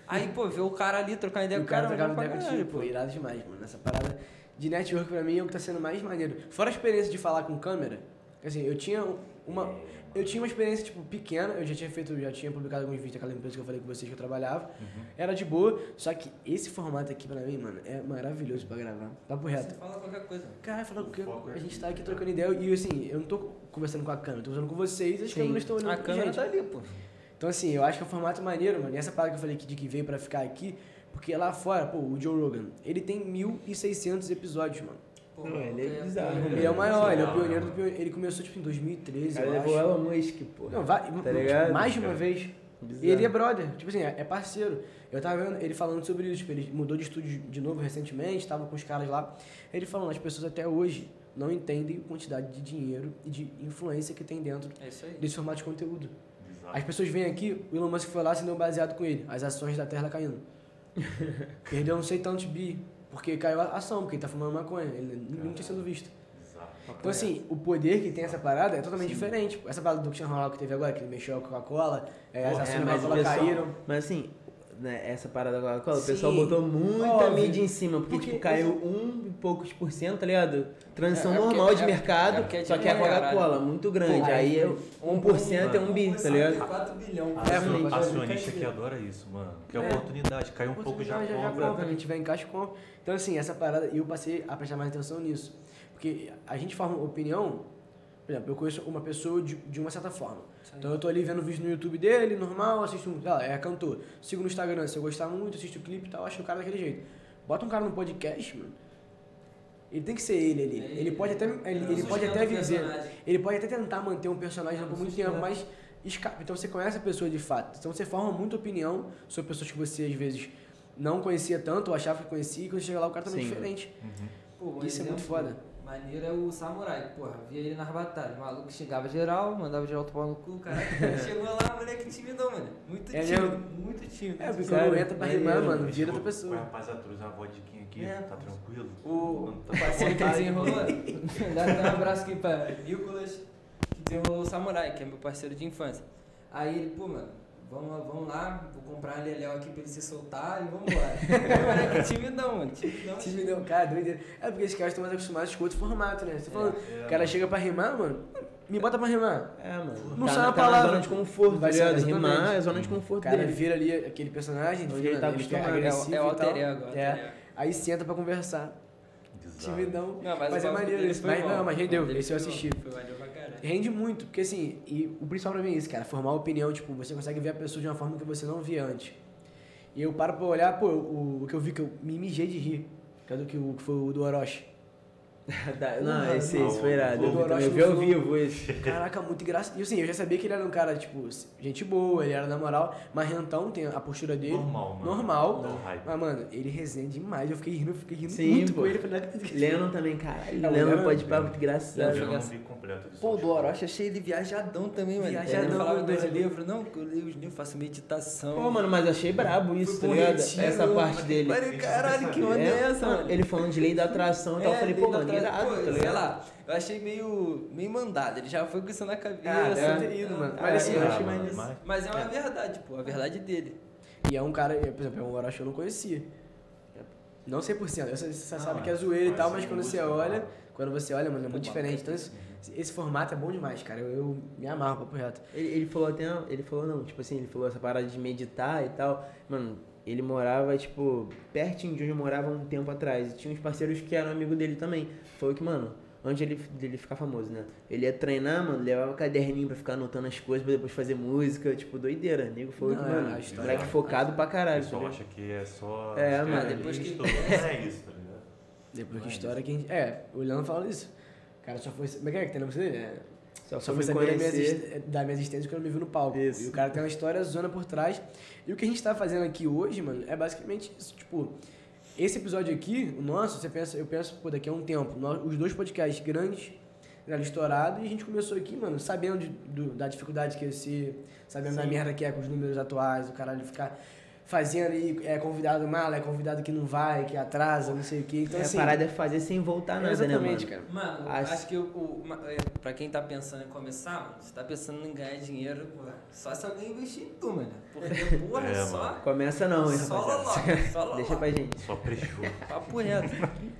Aí, pô, ver o cara ali trocando E ideia o com o cara cara, trocava pra ideia contigo, pô. pô, irado demais, mano. Essa parada de network pra mim é o que tá sendo mais maneiro. Fora a experiência de falar com câmera, assim, eu tinha uma. Eu tinha uma experiência, tipo, pequena, eu já tinha feito, já tinha publicado alguns vídeos daquela empresa que eu falei com vocês que eu trabalhava. Uhum. Era de boa, só que esse formato aqui pra mim, mano, é maravilhoso pra gravar. Papo reto. Você fala qualquer coisa. Caralho, falando que Foco a gente tá aqui trocando ideia e assim, eu não tô conversando com a câmera, tô conversando com vocês, as Sim. câmeras estão olhando A câmera gente. tá ali, pô. Então, assim, eu acho que é um formato maneiro, mano. E essa parada que eu falei que, de que veio pra ficar aqui, porque lá fora, pô, o Joe Rogan, ele tem 1.600 episódios, mano. Pô, Não, ele é bizarro. Ele é o maior, ele é o pioneiro né? do pioneiro. Ele começou, tipo, em 2013, O cara eu levou acho. Elon Musk, pô. Não, vai, Tá ligado? mais de uma vez. Bizarro. E ele é brother, tipo assim, é é parceiro. Eu tava vendo ele falando sobre isso, tipo, ele mudou de estúdio de novo recentemente, tava com os caras lá. Ele falando, as pessoas até hoje não entendem a quantidade de dinheiro e de influência que tem dentro É isso aí. desse formato de conteúdo. Bizarro. As pessoas vêm aqui, o Elon Musk foi lá e se deu baseado com ele. As ações da Terra caindo. Perdeu não sei tantos bi, porque caiu a ação, porque ele tá fumando maconha. Ele não tinha sido visto. Bizarro. Então, assim, o poder que tem essa parada é totalmente diferente. Essa parada do Cristiano Ronaldo que teve agora, que ele mexeu com a Coca-Cola, é, as É, ações da mas o Coca-Cola caíram. Mas assim, né, essa parada da Coca-Cola, o Sim, pessoal botou muita óbvio. mídia em cima, porque, Porque tipo, caiu um e poucos por cento, tá ligado? Transição É, é porque- normal de é- mercado, é é só que a dinheiro, Coca-Cola, muito grande. Pô, aí aí é 1% é um bi, tá ligado? 4 bilhões. É, acionista que adora isso, mano. Que é, É. oportunidade. Cai um pouco já compra. quem tiver em caixa compra. Então, assim, essa parada, eu passei a prestar mais atenção nisso. Porque a gente forma opinião, por exemplo, eu conheço uma pessoa de, de uma certa forma. Então eu tô ali vendo vídeo no YouTube dele, normal, assisto um, lá, é cantor. Sigo no Instagram, se eu gostar muito, assisto o clipe e tal, acho o cara daquele jeito. Bota um cara no podcast, mano. Ele tem que ser ele ali. É Ele pode até, ele, ele pode até viver. Ele pode até tentar manter um personagem por muito tempo, mas escapa. Então você conhece a pessoa de fato. Então você forma muita opinião sobre pessoas que você às vezes não conhecia tanto, ou achava que conhecia, e quando você chega lá o cara também é Sim. diferente. Uhum. Pô, Isso é muito exemplo foda. Maneiro é o Samurai, porra, via ele nas batalhas. O maluco xingava geral, mandava geral tomar no cu, cara. Chegou lá, moleque timidão, mano. Muito É tímido, muito tímido. É, porque quando entra pra rimar, mano, vira outra pessoa. rapaziada, trouxe uma vodquinha aqui, É. tá tranquilo? O tá o parceiro que desenrolou, dá até um abraço aqui pra Nicolas, que desenrolou o Samurai, que é meu parceiro de infância. Aí ele, pô, mano, vamos, lá- vamos lá, vou comprar um leléu aqui pra ele se soltar e vamos embora. O é timidão, mano, timidão. Time deu, cara, doideira. É porque esses caras estão mais acostumados com outro formato, né? Você falando, É, o cara chega pra rimar, mano, me bota pra rimar. É, mano. Não tá, a tá palavra. na zona de conforto, Vai tá ser. Rimar é zona de O conforto cara dele. vira ali aquele personagem, Onde ele tá acostumado. É o- é o tal. alter ego, é o alter É. ego. Aí senta pra conversar. Timidão. Não, mas, Mas o é maneiro dele isso. Mas bom. não, mas rendeu, O esse eu assisti. Foi caralho. Rende muito, porque assim, e o principal pra mim é isso, cara, formar opinião, tipo, você consegue ver a pessoa de uma forma que você não via antes. E eu paro pra olhar, pô, o, o que eu vi que eu me mijei de rir, que é do que, o, que foi o do Orochi. Não, Porra, esse, não, esse foi irado. Eu eu vi ao vivo esse. Caraca, muito engraçado. E assim, eu já sabia que ele era um cara, tipo, gente boa, ele era na moral, mas Rentão tem a postura dele. Normal, mano. Normal. Não. Mas, mano, ele resenha demais. Eu fiquei rindo, eu fiquei rindo Sim, muito pô. com ele. Falei, "Ah, Lennon também, caralho. É, Lennon Lennon- pode parar muito Eu engraçado. já não vi completo disso. Pô, o do Orochi achei ele viajadão também, mano. Viajadão, Ele falava doido. dos livros, não, que eu leio os livros, faço meditação. Pô, mano, mas achei brabo isso, tá ligado? Essa parte dele. Caralho, que onda é essa, mano? Ele falando de lei da atração e tal. Eu falei, pô, mano, irado, pô, tá Sei ligado? lá, eu achei meio, meio mandado. Ele já foi com isso na cabeça. Ah, É. ter ido, mano. Ah, Mas assim, é, eu é, achei mano, mais mas- Mas é uma verdade, pô, a verdade dele. E é um cara, por exemplo, é um Orochi que eu não conhecia. Não 100%. Você, você Ah, sabe que é zoeira e tal, mas quando você olha, tá. quando você olha, mano, é muito diferente. Então, se Esse formato é bom demais, cara. Eu, eu me amarro, papo reto. Ele, ele falou até. Ele falou não, tipo assim, ele falou essa parada de meditar e tal. Mano, ele morava, tipo, pertinho de onde eu morava um tempo atrás. E tinha uns parceiros que eram amigo dele também. Falou que, mano, antes dele, dele ficar famoso, né? Ele ia treinar, mano, levava caderninho pra ficar anotando as coisas pra depois fazer música, tipo, doideira. Nego falou Não, que, é, mano, história- moleque focado pra O caralho. tá pessoal ligado? acha que é só. É, mas depois que- é isso, tá ligado? Depois que é história que a gente. É, o Leandro fala isso. O cara só foi. Como é que é que tem na música dele? É, Só, Só foi saber da minha, exist- da minha existência quando me viu no palco. Isso. E o cara tem uma história zona por trás. E o que a gente tá fazendo aqui hoje, mano, é basicamente isso. Tipo, esse episódio aqui, o nosso, você pensa, eu penso, pô, daqui a um tempo, nós- os dois podcasts grandes, já estourado, e a gente começou aqui, mano, sabendo de- do- da dificuldade que é ser, sabendo da Sim. merda que é com os números atuais, o caralho ficar fazendo aí, é convidado mala, é convidado que não vai, que atrasa, não sei o quê. Então, É, assim. a parada é fazer sem voltar nada, exatamente, né, mano? cara. Mano, Acho- acho que o, o, é, pra quem tá pensando em começar, mano, você tá pensando em ganhar dinheiro, só se alguém investir em tu, mano. Porque, porra, É, só. mano. Começa não, hein, Só rapaziada. loloca, só loloca. Deixa pra gente. Só prechou. Papo reto.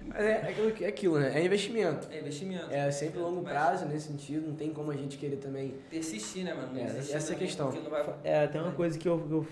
Mas é, é aquilo, que- é aquilo, né? É investimento. É investimento. É sempre longo Mas prazo nesse sentido, não tem como a gente querer também. Persistir, né, mano? É, essa é a questão. vai- É, tem uma coisa que, eu, que eu-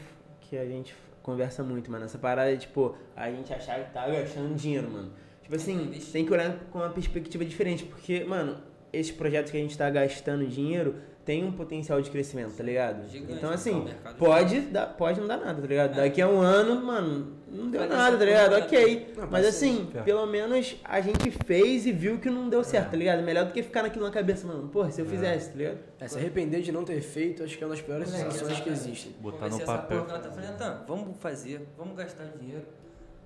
que a gente conversa muito, mano. Essa parada é, tipo, a gente achar que tá gastando dinheiro, mano. Tipo assim, tem que olhar com uma perspectiva diferente, porque, mano, esses projetos que a gente tá gastando dinheiro tem um potencial de crescimento, tá ligado? Gigante, então, né? assim, mercado pode, dar, pode não dar nada, tá ligado? É. Daqui a um ano, mano, não deu dar nada, tá ligado? Ok. Não, Mas assim, isso. pelo menos a gente fez e viu que não deu certo, tá ligado? Melhor do que ficar naquilo na cabeça, mano. Porra, se eu É. fizesse, tá ligado? É, se arrepender de não ter feito, acho que é uma das piores sensações que existem. Botar no papel. porra que ela tá falando, vamos fazer, vamos gastar dinheiro.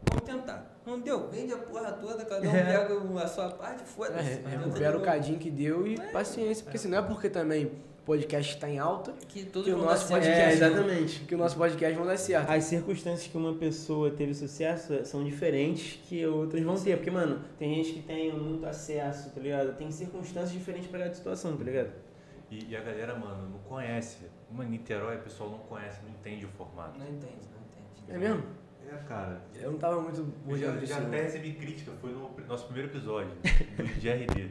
Vamos tentar. Não deu, vende a porra toda, cada um É. pega a sua parte, É, foda-se. re- recupera o cadinho que deu e paciência, porque assim, não é porque também podcast está em alta Que tudo Que o vão nosso podcast- É, exatamente. que o nosso podcast vai dar certo. As circunstâncias que uma pessoa teve sucesso são diferentes que outras vão ter. Porque, mano, tem gente que tem muito acesso, tá ligado? Tem circunstâncias diferentes pra cada situação, tá ligado? E, e a galera, mano, não conhece. Uma Niterói, o pessoal não conhece, não entende o formato. Não entende, não entende. É mesmo? É, cara. Eu não tava muito Eu já, já até recebi crítica, foi no nosso primeiro episódio, do GRD.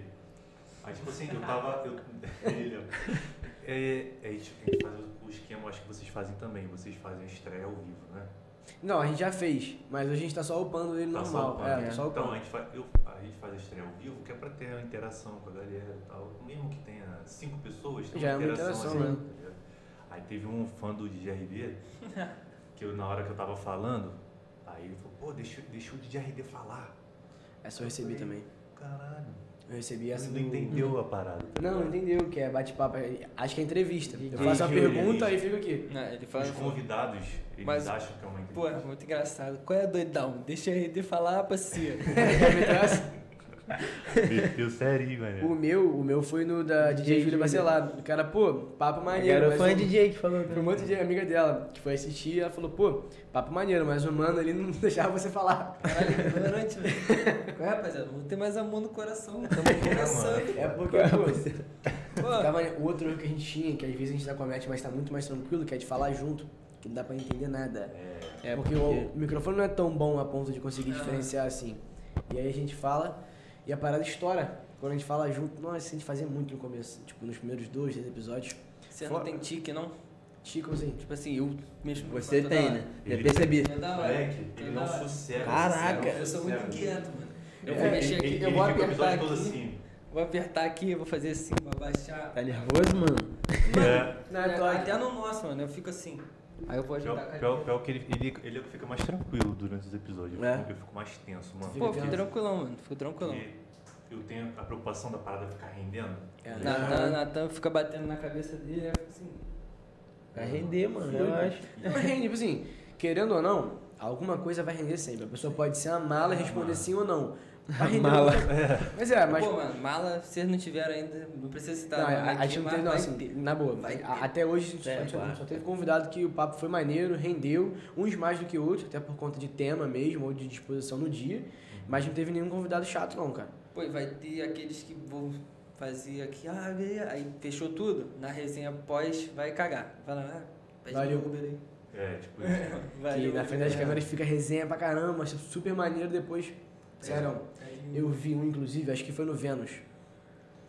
Aí, tipo assim, eu tava. Eu, ele, ó. É, é, a gente a gente faz o esquema, eu acho que vocês fazem também. Vocês fazem a estreia ao vivo, né? Não, a gente já fez, mas a gente tá só upando ele Tá normal. upando, é, né? só Então, upando. a gente, faz, eu, a gente faz a estreia ao vivo, que é pra ter uma interação com a galera e tal. Mesmo que tenha cinco pessoas, tem Já é uma uma interação, interação, assim, né? tá ligado? Aí teve um fã do GRD, que eu, na hora que eu tava falando, aí ele falou, pô, deixa, deixa o GRD falar. Essa eu recebi também. Caralho. Eu recebi essa Você do... não entendeu a parada. tá Não, não entendeu, que é bate-papo. é- Acho que é entrevista. Eu faço Júlio, pergunta e fico aqui. Não, ele fala. Os convidados, eles Mas- acham que é uma Pô, entrevista. muito engraçado. Qual é doidão? Deixa ele falar, parceiro. Meteu sério, o meu, o meu foi no da DJ Júlia Júlia. Bacelar. O cara, pô, papo maneiro. Era fã um- DJ que falou. Foi uma DJ amiga dela, que foi assistir, ela falou, pô, papo maneiro, mas o mano ali não deixava você falar. Caralho, ignorante, velho. Qual é, rapaziada? Vamos ter mais amor no coração. Estamos começando. É porque, pô, ficava o outro erro que a gente tinha, que às vezes a gente tá com a match, mas tá muito mais tranquilo, que é de falar junto, que não dá pra entender nada. É, É, porque, O, o microfone não é tão bom a ponto de conseguir Ah. diferenciar assim. E aí a gente fala e a parada estoura. Quando a gente fala junto, nossa, a gente fazia muito no começo, tipo, nos primeiros dois, três episódios. você não tem tique, não? Chico, assim, Tipo assim, eu mesmo. Você tem, hora. né? Já Ele- percebi. É da hora. moleque, ele É não da hora. sossega. Caraca. Eu sou muito inquieto, mano. Eu É, vou mexer Ele, aqui, ele eu vou apertar episódio aqui. todo assim. Vou apertar aqui, vou fazer assim, vou abaixar. Tá nervoso, mano? É. Não, é. Até no nosso, mano, eu fico assim. Aí eu vou ajeitar a Pior, pior, pior que ele, ele, ele fica mais tranquilo durante os episódios. Eu, É. fico, eu fico mais tenso, mano. Fica Pô, fico tranquilão, mano. Fico tranquilão. Porque eu tenho a preocupação da parada ficar rendendo. É, Natan, Natan fica batendo na cabeça dele, assim. Vai render, mano, eu acho. Não, mas rende, tipo assim, querendo ou não, alguma coisa vai render sempre. A pessoa pode ser uma mala e responder sim ou não. Render Mala. coisa. Mas é, mas. Pô, mano, mala, se vocês não tiveram ainda, não precisa citar. Não, a, gente não mas teve, não, assim, ter. na boa. Vai a- até hoje a gente É, só, teve convidado que o papo foi maneiro, rendeu, uns mais do que outros, até por conta de tema mesmo, ou de disposição no dia. Mas não teve nenhum convidado chato, não, cara. Pô, e vai ter aqueles que vão fazer aqui, ah, aí fechou tudo, na resenha pós vai cagar. Vai lá, ah, pede Valeu. Uber aí. É, tipo isso. Valeu, que na frente das câmeras fica resenha pra caramba, mas super maneiro depois. Sério, eu vi um, inclusive, acho que foi no Vênus.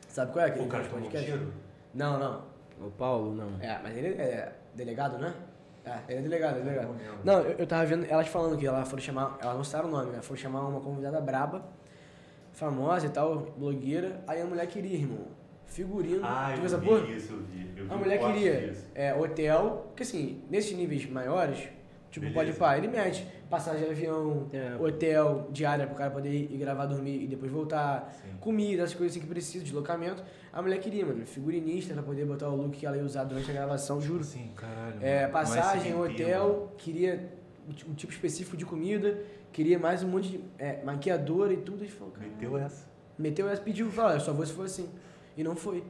Sabe qual é aquele O cara um? Não, não. O Paulo, não. É, mas ele é delegado, né? É, ele é delegado, é delegado. Não eu, eu tava vendo elas falando que ela foram chamar, elas não citaram o nome, né? Foram chamar uma convidada braba, famosa e tal, blogueira. Aí a mulher queria, irmão, figurino. Ah, tu eu essa vi isso, eu vi. Eu vi A um mulher queria disso. é, hotel, porque assim, nesses níveis maiores, tipo, pode pá, ele mete passagem de avião, É. hotel, diária pro cara poder ir gravar, dormir e depois voltar, Sim. comida, as coisas assim que precisa, deslocamento. A mulher queria, mano, figurinista pra poder botar o look que ela ia usar durante a gravação, juro. Sim, caralho. É, mano. passagem, Não é hotel, queria um ti- tipo específico de comida, queria mais um monte de é, maquiadora e tudo. E falou, cara, Meteu essa. meteu essa, pediu, falou, eu só vou se for assim. E não foi.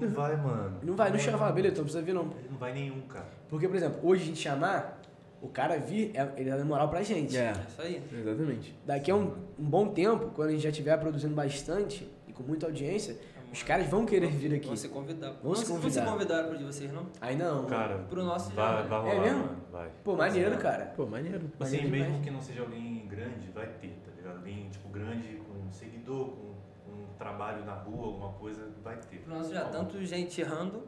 Não vai, mano. Não vai, não chama, fala, beleza, então não precisa vir não. Não vai nenhum, cara. Porque, por exemplo, hoje a gente chamar, o cara vir, é- ele dá moral pra gente. É, É isso aí. exatamente. Daqui a um, um bom tempo, quando a gente já estiver produzindo bastante e com muita audiência, os caras vão querer vir aqui. Vão se convidar. Vão se Não convidar. convidaram pro de vocês, não? Ainda não. Cara, Pro nosso vai, já, né? vai É rolar, mesmo? mano. Vai. Pô, maneiro, cara. Pô, maneiro. Assim, Maneiro mesmo demais. que não seja alguém grande, vai ter, tá ligado? Alguém, tipo, grande, com seguidor, com um trabalho na rua, alguma coisa, vai ter. Pro nosso já, tanto gente errando,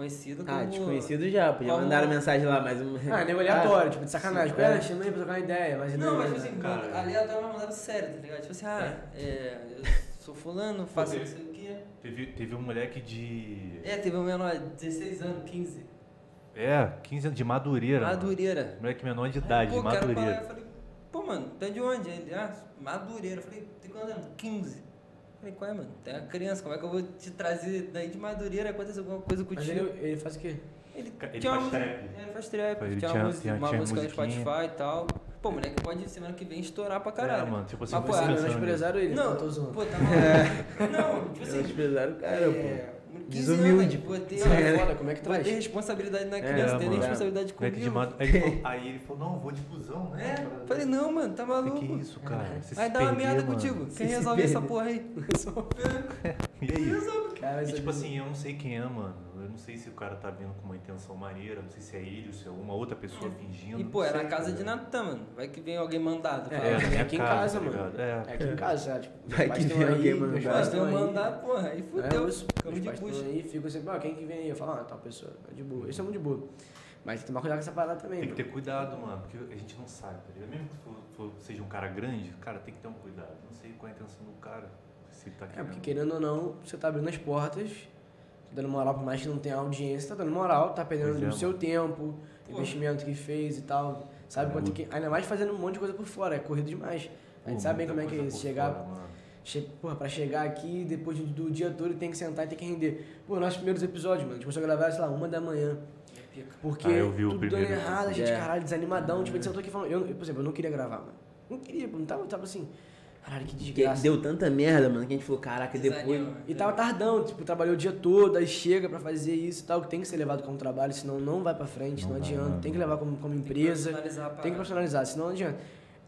desconhecido, como... Ah, desconhecido já. Podia Como- mandar mensagem lá, mas... um- Ah, nego aleatório, tipo, de sacanagem. sim, Cara, é. chama aí pra trocar uma ideia, mas Não, mas tipo assim, Cara. mano, aleatório mas mandaram sério, tá ligado? Tipo assim, ah, é, eu sou fulano, faço Pô, não sei o quê. Teve, teve um moleque de. É, teve um menor, 16 anos, 15. É, 15 anos de Madureira. mano. Madureira. Moleque menor de idade, Pô, de falar, Madureira. eu falei, pô, mano, tá de onde? Ele, ah, Madureira. Eu falei, tem quantos anos? 15. Falei, qual é, mano? Tem uma criança, como é que eu vou te trazer daí de Madureira? Acontece alguma coisa Mas contigo? ele, ele faz o quê? Ele, Ele tinha uma faz música- trap. é, Ele faz trap, Ele tinha, tinha- uma, música- tinha- uma tinha música no musiquinha. Spotify e tal. Pô, moleque pode semana que vem estourar pra caralho. É, mano, tipo assim, Mas, pô, Você não pensando nisso. empresário ele, Não, não tô zoando. pô, tá maluco. Não, tipo Eles assim, desprezaram o cara, pô. é, 15 Desumilde. anos, ter, Não, é foda, como é que traz? ter responsabilidade na É, criança, tem nem mano. responsabilidade de comigo. Aí ele, falou, aí ele falou, não, vou de busão, né? É, falei, não, mano, tá Falei, maluco. que isso, cara? Você Vai dar uma merda contigo. Quem resolve essa porra aí? E aí? Cara, E, tipo é assim, eu não sei quem é, mano. Eu não sei se o cara tá vindo com uma intenção maneira, não sei se é ele ou se é uma outra pessoa fingindo. E, pô, é sei, na casa tá de? Natan, mano. Vai que vem alguém mandado. É, é, na minha aqui em casa, tá mano. É É. aqui em casa, sabe? Tipo, Vai que vem aí, alguém meus mandar. pais Mas tão eu aí. mandar, porra, aí É, fudeu. os, Ficamos meus de pais estão aí, ficam sempre, ah, quem que vem aí? Eu falo, ah, tal pessoa, é de boa. Isso é muito de boa. Mas tem que tomar cuidado com essa parada também, Tem que mano. ter cuidado, mano, porque a gente não sabe, tá ligado? Mesmo que for, for- seja um cara grande, cara, tem que ter um cuidado. Não sei qual é a intenção do cara. Se tá É, querendo. porque querendo ou não, você tá abrindo as portas, tá dando moral, por mais que não tenha audiência, tá dando moral, tá perdendo Pois é, o seu tempo, Pô. investimento que fez e tal. Sabe É, quanto muito. que. Ainda mais fazendo um monte de coisa por fora, é corrido demais. A gente Pô, sabe bem como é que é isso, chegar. fora. Che porra, pra chegar aqui, depois do, dia todo, tem que sentar e tem que render. Pô, nossos primeiros episódios, mano, a gente começou a gravar, sei lá, uma da manhã. É. Porque Ah, eu vi o tudo dando errado, a gente, É. caralho, desanimadão. Tipo, a gente sentou aqui falando. Eu, por exemplo, eu não queria gravar, mano. Não queria, não tava, tava assim. Caralho, que desgraça. deu tanta merda, mano, que a gente falou, caraca, depois... Desanima. E tava tardão, tipo, trabalhou o dia todo, aí chega pra fazer isso e tal, que tem que ser levado como trabalho, senão não vai pra frente, não, Não vai, adianta. não. Tem que levar como, como Tem que empresa, profissionalizar a tem que profissionalizar, senão não adianta.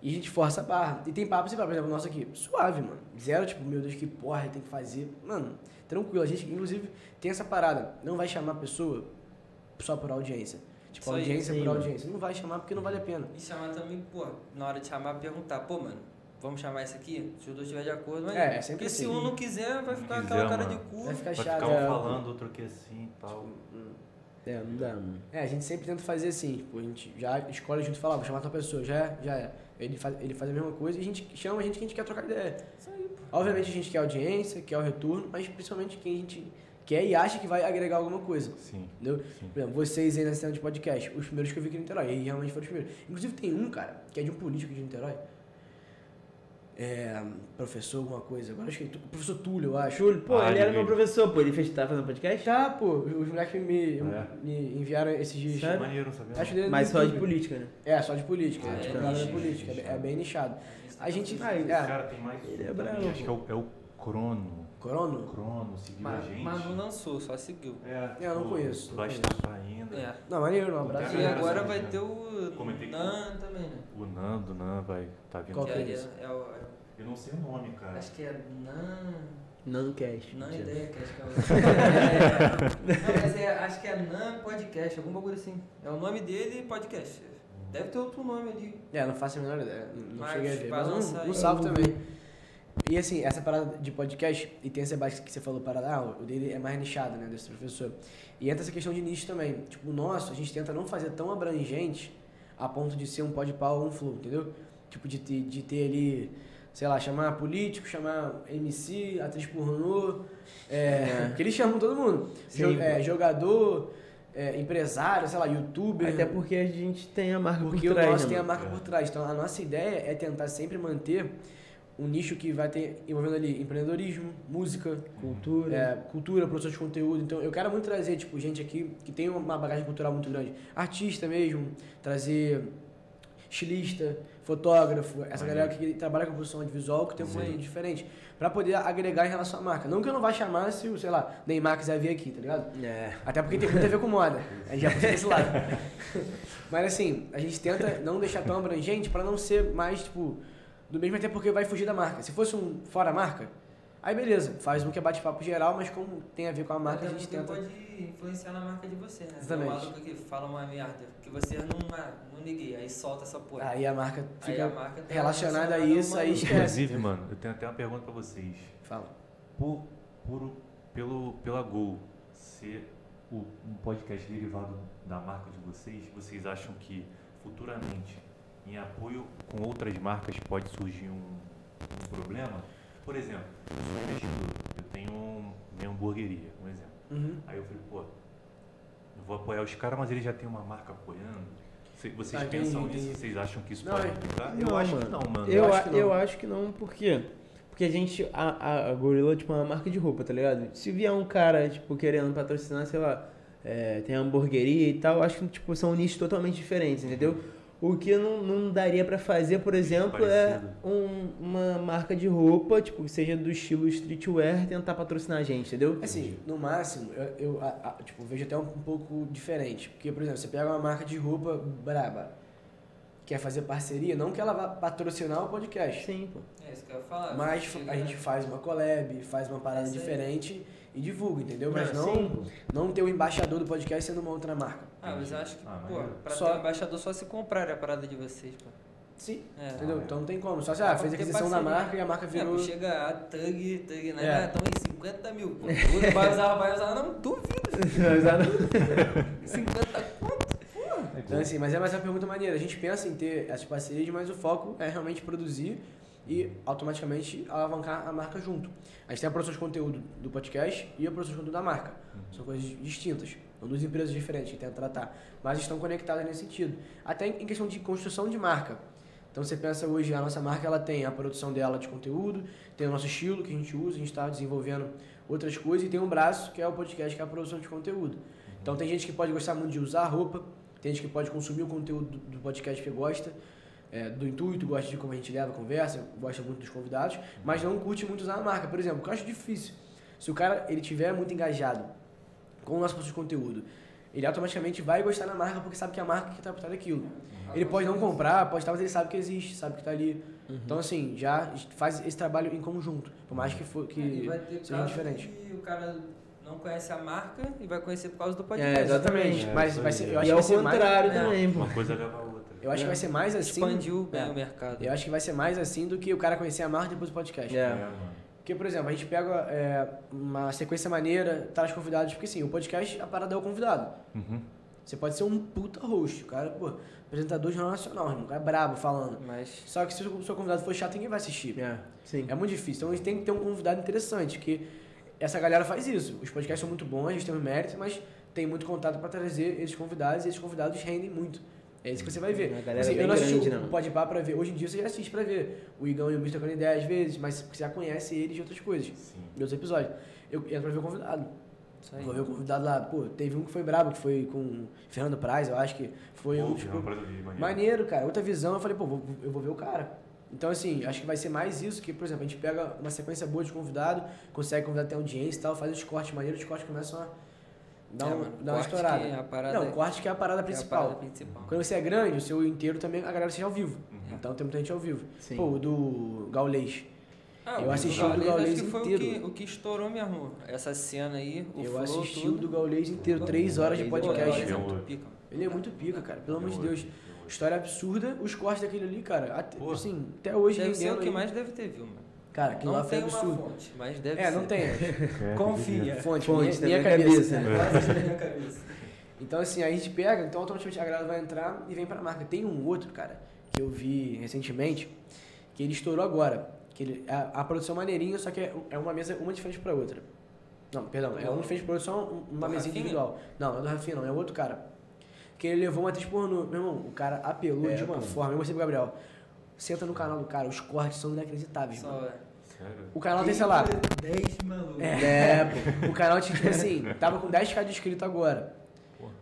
E a gente força a barra. E tem papo, você fala, por exemplo, nosso aqui, suave, mano. Zero, tipo, meu Deus, que porra, tem que fazer. Mano, tranquilo. A gente, inclusive, tem essa parada. Não vai chamar a pessoa só por audiência. Tipo, aí, audiência sim, por mano. audiência. Não vai chamar porque não vale a pena. E chamar também, pô, na hora de chamar, perguntar, pô, mano, vamos chamar esse aqui? Se os dois estiverem de acordo, mas. É, é sempre Porque se assim. um não quiser, vai Não ficar quiser, aquela cara mano. de cu. Vai ficar Vai chato. ficar um é. falando, outro aqui assim e tal. É, não dá, mano. É, a gente sempre tenta fazer assim, tipo, a gente já escolhe junto e fala, ah, vou chamar tal pessoa, já é, já é. Ele faz, ele faz a mesma coisa e a gente chama a gente que a gente quer trocar ideia. Isso aí, pô. Obviamente a gente quer audiência, quer o retorno, mas principalmente quem a gente quer e acha que vai agregar alguma coisa. Sim, Entendeu? sim. Por exemplo, vocês aí na cena de podcast, os primeiros que eu vi aqui em Niterói, e realmente foram os primeiros. Inclusive tem um, cara, que é de um político de Niterói. É, professor, alguma coisa. Agora acho que é professor Túlio, eu acho. Júlio, pô, Ah, ele era meu professor, pô, ele fez, tava fazendo podcast? Já, pô, os moleques me, É. me enviaram esses dias. Sério? Maneiro, não sabia? Acho dele Mas do só de política, né? É, só de política. Ah, é, é nicho, política, é, é bem nichado. A gente. Ah, é, Esse cara tem mais. Ele é bravo, Acho que é o, é o Crono. Crono? Crono, seguiu a Mas, gente. mas não lançou, só seguiu. É, Eu não conheço, não Vai conheço. estar ainda. É. Não, maneiro, um abraço. E a agora sabe, vai né? ter o Comentei Nan também, né? O Nando, Nan, vai tá vindo. Qual Que é esse? é o- Eu não sei o nome, cara. Acho que é Nan. Não cast. Nan ideia, que acho que é o. Não, mas é, acho que é Nan Podcast, algum bagulho assim. É o nome dele e podcast. Deve ter outro nome ali. É, não faço a menor ideia. Não Mas cheguei a ver. Mas um, um aí. salve também. E assim, essa parada de podcast, e tem essa base que você falou, parada, ah, o dele é mais nichado, né, desse professor. E entra essa questão de nicho também. Tipo, o nosso, a gente tenta não fazer tão abrangente a ponto de ser um podpau ou um flow, entendeu? Tipo, de ter, de ter ali, sei lá, chamar político, chamar MC, atriz pornô, é, que eles chamam todo mundo. Sim, é, jogador, é, empresário, sei lá, youtuber. Até porque a gente tem a marca Porque por o trás, nosso né, tem a marca por trás. Então a nossa ideia é tentar sempre manter um nicho que vai ter envolvendo ali empreendedorismo, música, Cultura. é, cultura, produção de conteúdo. Então eu quero muito trazer tipo gente aqui que tem uma bagagem cultural muito grande, artista mesmo, trazer estilista, fotógrafo, essa Maneiro. galera que trabalha com produção audiovisual que tem um conteúdo diferente, Pra poder agregar em relação à marca. Não que eu não vá chamar se o, sei lá, Neymar quiser vir aqui, tá ligado? É. Até porque tem muito a ver com moda. A gente já puxa desse lado. Mas assim, a gente tenta não deixar tão abrangente pra não ser mais, tipo, do mesmo até porque vai fugir da marca. Se fosse um fora marca, aí beleza, faz um que é bate-papo geral, mas como tem a ver com a marca, a gente tenta. pode influenciar na marca de você, né? Exatamente. Tem um maluco que fala uma merda, que você não, não liguei, aí solta essa porra. Aí a marca Aí fica a marca tá relacionada a isso, aí esquece. Inclusive, mano, eu tenho até uma pergunta pra vocês. Fala. Por, por, pelo, pela Gol ser o, um podcast derivado da marca de vocês, vocês acham que futuramente, em apoio com outras marcas, pode surgir um, um problema? Por exemplo, eu sou investidor, eu tenho minha hamburgueria, um exemplo. Uhum. Aí eu falei, pô, eu vou apoiar os caras, mas eles já têm uma marca apoiando. Cê- Vocês Ah, pensam entendi. nisso? Vocês acham que isso Não, pode é- eu acho mano. que não, mano. Eu, acho a- que não. eu acho que não, por quê? Porque a gente, a, a, a Gorilla, tipo, é uma marca de roupa, tá ligado? Se vier um cara, tipo, querendo patrocinar, sei lá, é, tem hamburgueria e tal, acho que, tipo, são nichos totalmente diferentes, entendeu? O que não, não daria pra fazer, por exemplo, é um- uma marca de roupa, tipo, que seja do estilo streetwear, tentar patrocinar a gente, entendeu? Assim, no máximo, eu, eu, a- a- tipo, vejo até um, um pouco diferente. Porque, por exemplo, você pega uma marca de roupa braba, quer fazer parceria, não que ela vá patrocinar o podcast. Sim, pô. É isso que eu ia falar. Mas a gente faz uma collab, faz uma parada diferente e divulga, entendeu? Mas Não, não, pô. não ter o embaixador do podcast sendo uma outra marca. Ah, mas eu acho que, Ah, pô, pra Só- ter um embaixador só se comprar a parada de vocês, pô. Sim, É. entendeu? é. Então não tem como. Só se ah, fez a aquisição da marca e a marca É, virou. pô, chega a Tug, Tug, né? É. Ah, em 50 mil, pô. Vai usar, vai usar, não, duvido. 50 conto? Então, assim, mas é mais uma pergunta maneira. A gente pensa em ter essas parcerias, mas o foco é realmente produzir e automaticamente alavancar a marca junto. A gente tem a produção de conteúdo do podcast e a produção de conteúdo da marca. São coisas distintas. São duas empresas diferentes que tem que tratar. Mas estão conectadas nesse sentido. Até em questão de construção de marca. Então você pensa hoje, a nossa marca ela tem a produção dela de conteúdo, tem o nosso estilo que a gente usa, a gente está desenvolvendo outras coisas e tem um braço que é o podcast, que é a produção de conteúdo. Então tem gente que pode gostar muito de usar roupa, tem gente que pode consumir o conteúdo do, do podcast que gosta, é, do intuito, gosta de como a gente leva a conversa, gosta muito dos convidados, mas não curte muito usar a marca. Por exemplo, o que eu acho difícil, se o cara ele tiver muito engajado com o nosso produto de conteúdo, ele automaticamente vai gostar da marca porque sabe que é a marca que está por trás daquilo. Ele pode não comprar, pode estar, mas ele sabe que existe, sabe que está ali. Então, assim, já faz esse trabalho em conjunto, por mais que, for, E que vai ter seja diferente. que o cara não conhece a marca e vai conhecer por causa do podcast. É, exatamente. É, Mas vai ser, eu E acho que ao vai ser mais, contrário É. também, pô. Uma coisa leva a outra. Eu acho que vai ser mais assim. Expandiu bem É. o mercado. Eu acho que vai ser mais assim do que o cara conhecer a marca depois o podcast. É. mano. Porque, por exemplo, a gente pega é, uma sequência maneira, traz convidados, porque sim, o podcast, a parada é o convidado. Uhum. Você pode ser um puta host, o cara, pô, apresentador de jornal nacional, irmão, o cara é brabo falando. Mas Só que se o seu convidado for chato, ninguém vai assistir. É, sim. É muito difícil. Então a gente tem que ter um convidado interessante, que essa galera faz isso. Os podcasts são muito bons, a gente tem um mérito, mas tem muito contato pra trazer esses convidados e esses convidados rendem muito. É isso que você vai ver. A galera Assim, eu não assisti grande, o né? Pode pra ver. Hoje em dia você já assiste pra ver. O Igão e o Mr. ideia às vezes, mas você já conhece eles de outras coisas, Sim. de outros episódios. Eu entro pra ver o convidado. Vou ver o convidado lá. Pô, teve um que foi brabo, que foi com Fernando Praz, eu acho que foi um. Pô, Tipo, eu vi, maneiro. Maneiro, cara. Outra visão, eu falei, pô, vou- eu vou ver o cara. Então, assim, acho que vai ser mais isso que, por exemplo, a gente pega uma sequência boa de convidado, consegue convidar ter audiência e tal, faz os cortes maneiros, os cortes começam a dar, É, um- mano, dar uma estourada. que é a parada- Não, corte que é a parada É a principal. parada principal. Quando você é grande, o seu inteiro também, a galera seja ao vivo. Uhum. Então tem muita gente ao vivo. Sim. Pô, o do Gaulês. Ah, Eu assisti o do acho que foi inteiro. O que, o que estourou mesmo. Essa cena aí, o eu flow, assisti tudo. o do Gaulês inteiro, três horas de podcast. Gaules é muito pica. Ele é muito pica, cara. Pelo amor de Eu- Deus. eu- História absurda, os cortes daquele ali, cara. Até, assim, até hoje Deve ser o que aí. mais deve ter, viu, mano? Cara, aquilo lá Não foi tem uma absurdo. fonte, mas deve É, ser. não tem. É, Confia. Fonte, Fonte, minha, minha cabeça. cabeça. né? Minha cabeça. Então, assim, aí a gente pega, então automaticamente a galera vai entrar e vem pra marca. Tem um outro, cara, que eu vi recentemente, que ele estourou agora. Que ele, a, a produção é maneirinha, só que é, é uma mesa uma diferente pra outra. Não, perdão, é uma diferente pra outra, só um- uma Do mesinha Rafinha? individual. Não, não é do Rafinha, não, é outro cara. Que ele levou uma atriz pornô. Meu irmão, o cara apelou É, de uma pô. forma. Eu mostrei pro Gabriel. Senta no canal do cara, os cortes são inacreditáveis, mano. Só, é. O canal tem, sei lá, 10 malucos. é, pô. O canal tinha, tipo assim, tava com 10k de inscrito agora.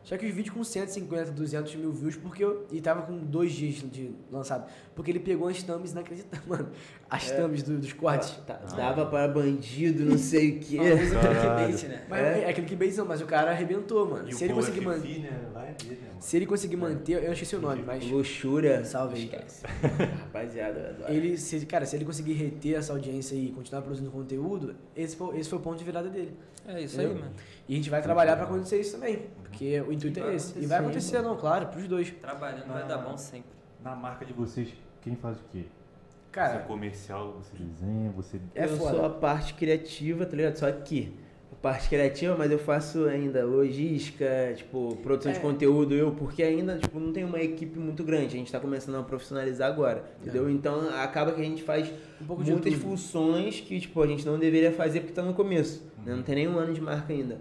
Só que os vídeos com 150, 200 mil views, porque eu. E tava com dois dias de lançado. Porque ele pegou as thumbs inacreditáveis, mano. As É. thumbs do- dos cortes. Tá- Dava para bandido, não sei o quê. Famoso Caralho. clickbait, né? Mas É. é, aquele que beijo não, mas o cara arrebentou, mano. E Se o ele conseguir manter. né? Vai ver, né, mano? Se ele conseguir manter, eu não esqueci o nome, mas. Luxúria. Salve aí. Esquece. Rapaziada, eu adoro. Ele, se, cara, se ele conseguir reter essa audiência e continuar produzindo conteúdo, esse foi, esse foi o ponto de virada dele. É isso aí, Entendeu? mano. E a gente vai trabalhar pra acontecer isso também. Porque o intuito é esse. E vai acontecer, não, claro, pros dois. Trabalhando vai dar bom sempre. Na marca de vocês, quem faz o quê? Você é Cara, comercial, você Desenha, você. É eu foda. sou a parte criativa, tá ligado? Só aqui. A parte criativa, mas eu faço ainda logística, tipo, produção de É. conteúdo, eu, porque ainda, tipo, não tem uma equipe muito grande. A gente tá começando a profissionalizar agora, entendeu? Então acaba que a gente faz um pouco de muitas funções que, tipo, a gente não deveria fazer porque tá no começo. né? Uhum. Não tem nenhum ano de marca ainda.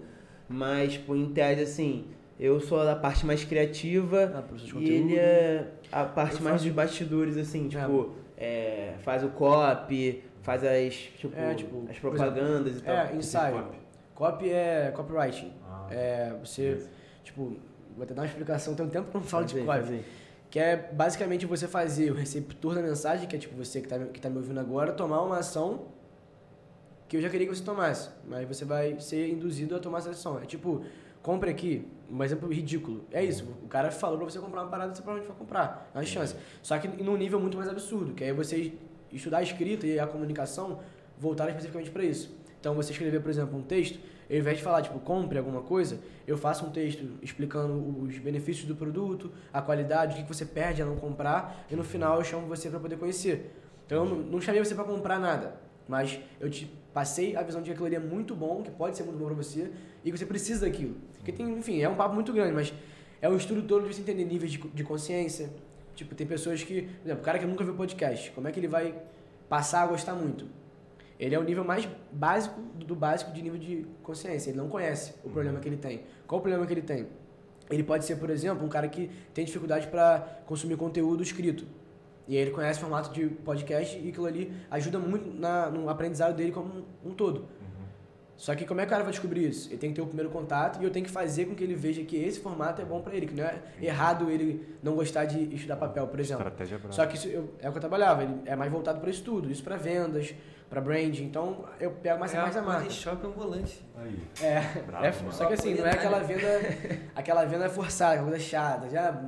Mas, tipo, em tese, assim, eu sou a parte mais criativa Ah, e conteúdo. ele é a parte Eu mais faço- dos bastidores, assim, tipo, é, faz o copy, faz as, tipo, É, tipo, as propagandas e tal. É, ensaio. copy. Copy é copywriting. Ah, É, você, beleza. tipo, vou até dar uma explicação, tem um tempo que eu não falo de copy. faz aí. Que é basicamente você fazer o receptor da mensagem, que é tipo você que tá, que tá me ouvindo agora, tomar uma ação que eu já queria que você tomasse. Mas você vai ser induzido a tomar essa ação. É tipo, compre aqui, um exemplo ridículo. É isso, o cara falou pra você comprar uma parada, você provavelmente vai comprar. É uma chance. Só que num nível muito mais absurdo, que aí você estudar a escrita e a comunicação voltar especificamente para isso. Então você escrever, por exemplo, um texto, ao invés de falar, tipo, compre alguma coisa, eu faço um texto explicando os benefícios do produto, a qualidade, o que você perde a não comprar, e no final eu chamo você para poder conhecer. Então eu não chamei você para comprar nada, mas eu te passei a visão de que aquilo ali é muito bom, que pode ser muito bom para você, e que você precisa daquilo. Porque tem, enfim, é um papo muito grande, mas é um estudo todo de você entender níveis de, de consciência. Tipo, tem pessoas que, por exemplo, o cara que nunca viu podcast, como é que ele vai passar a gostar muito? Ele é o nível mais básico do, básico de nível de consciência. Ele não conhece o problema que ele tem. Qual o problema que ele tem? Ele pode ser, por exemplo, um cara que tem dificuldade para consumir conteúdo escrito. E aí ele conhece o formato de podcast e aquilo ali ajuda muito na, no aprendizado dele como um, um todo. Só que como é que o cara vai descobrir isso? Ele tem que ter o primeiro contato e eu tenho que fazer com que ele veja que esse formato é bom para ele, que não é errado ele não gostar de estudar papel, por exemplo. Estratégia brava. Só que isso eu- é o que eu trabalhava, ele é mais voltado para estudo, isso para vendas, para branding. Então eu pego mais, é mais a marca. Body shop ambulante. Aí. É, Bravo, é, mano. só que assim, não é aquela venda, aquela venda forçada, aquela coisa chata, já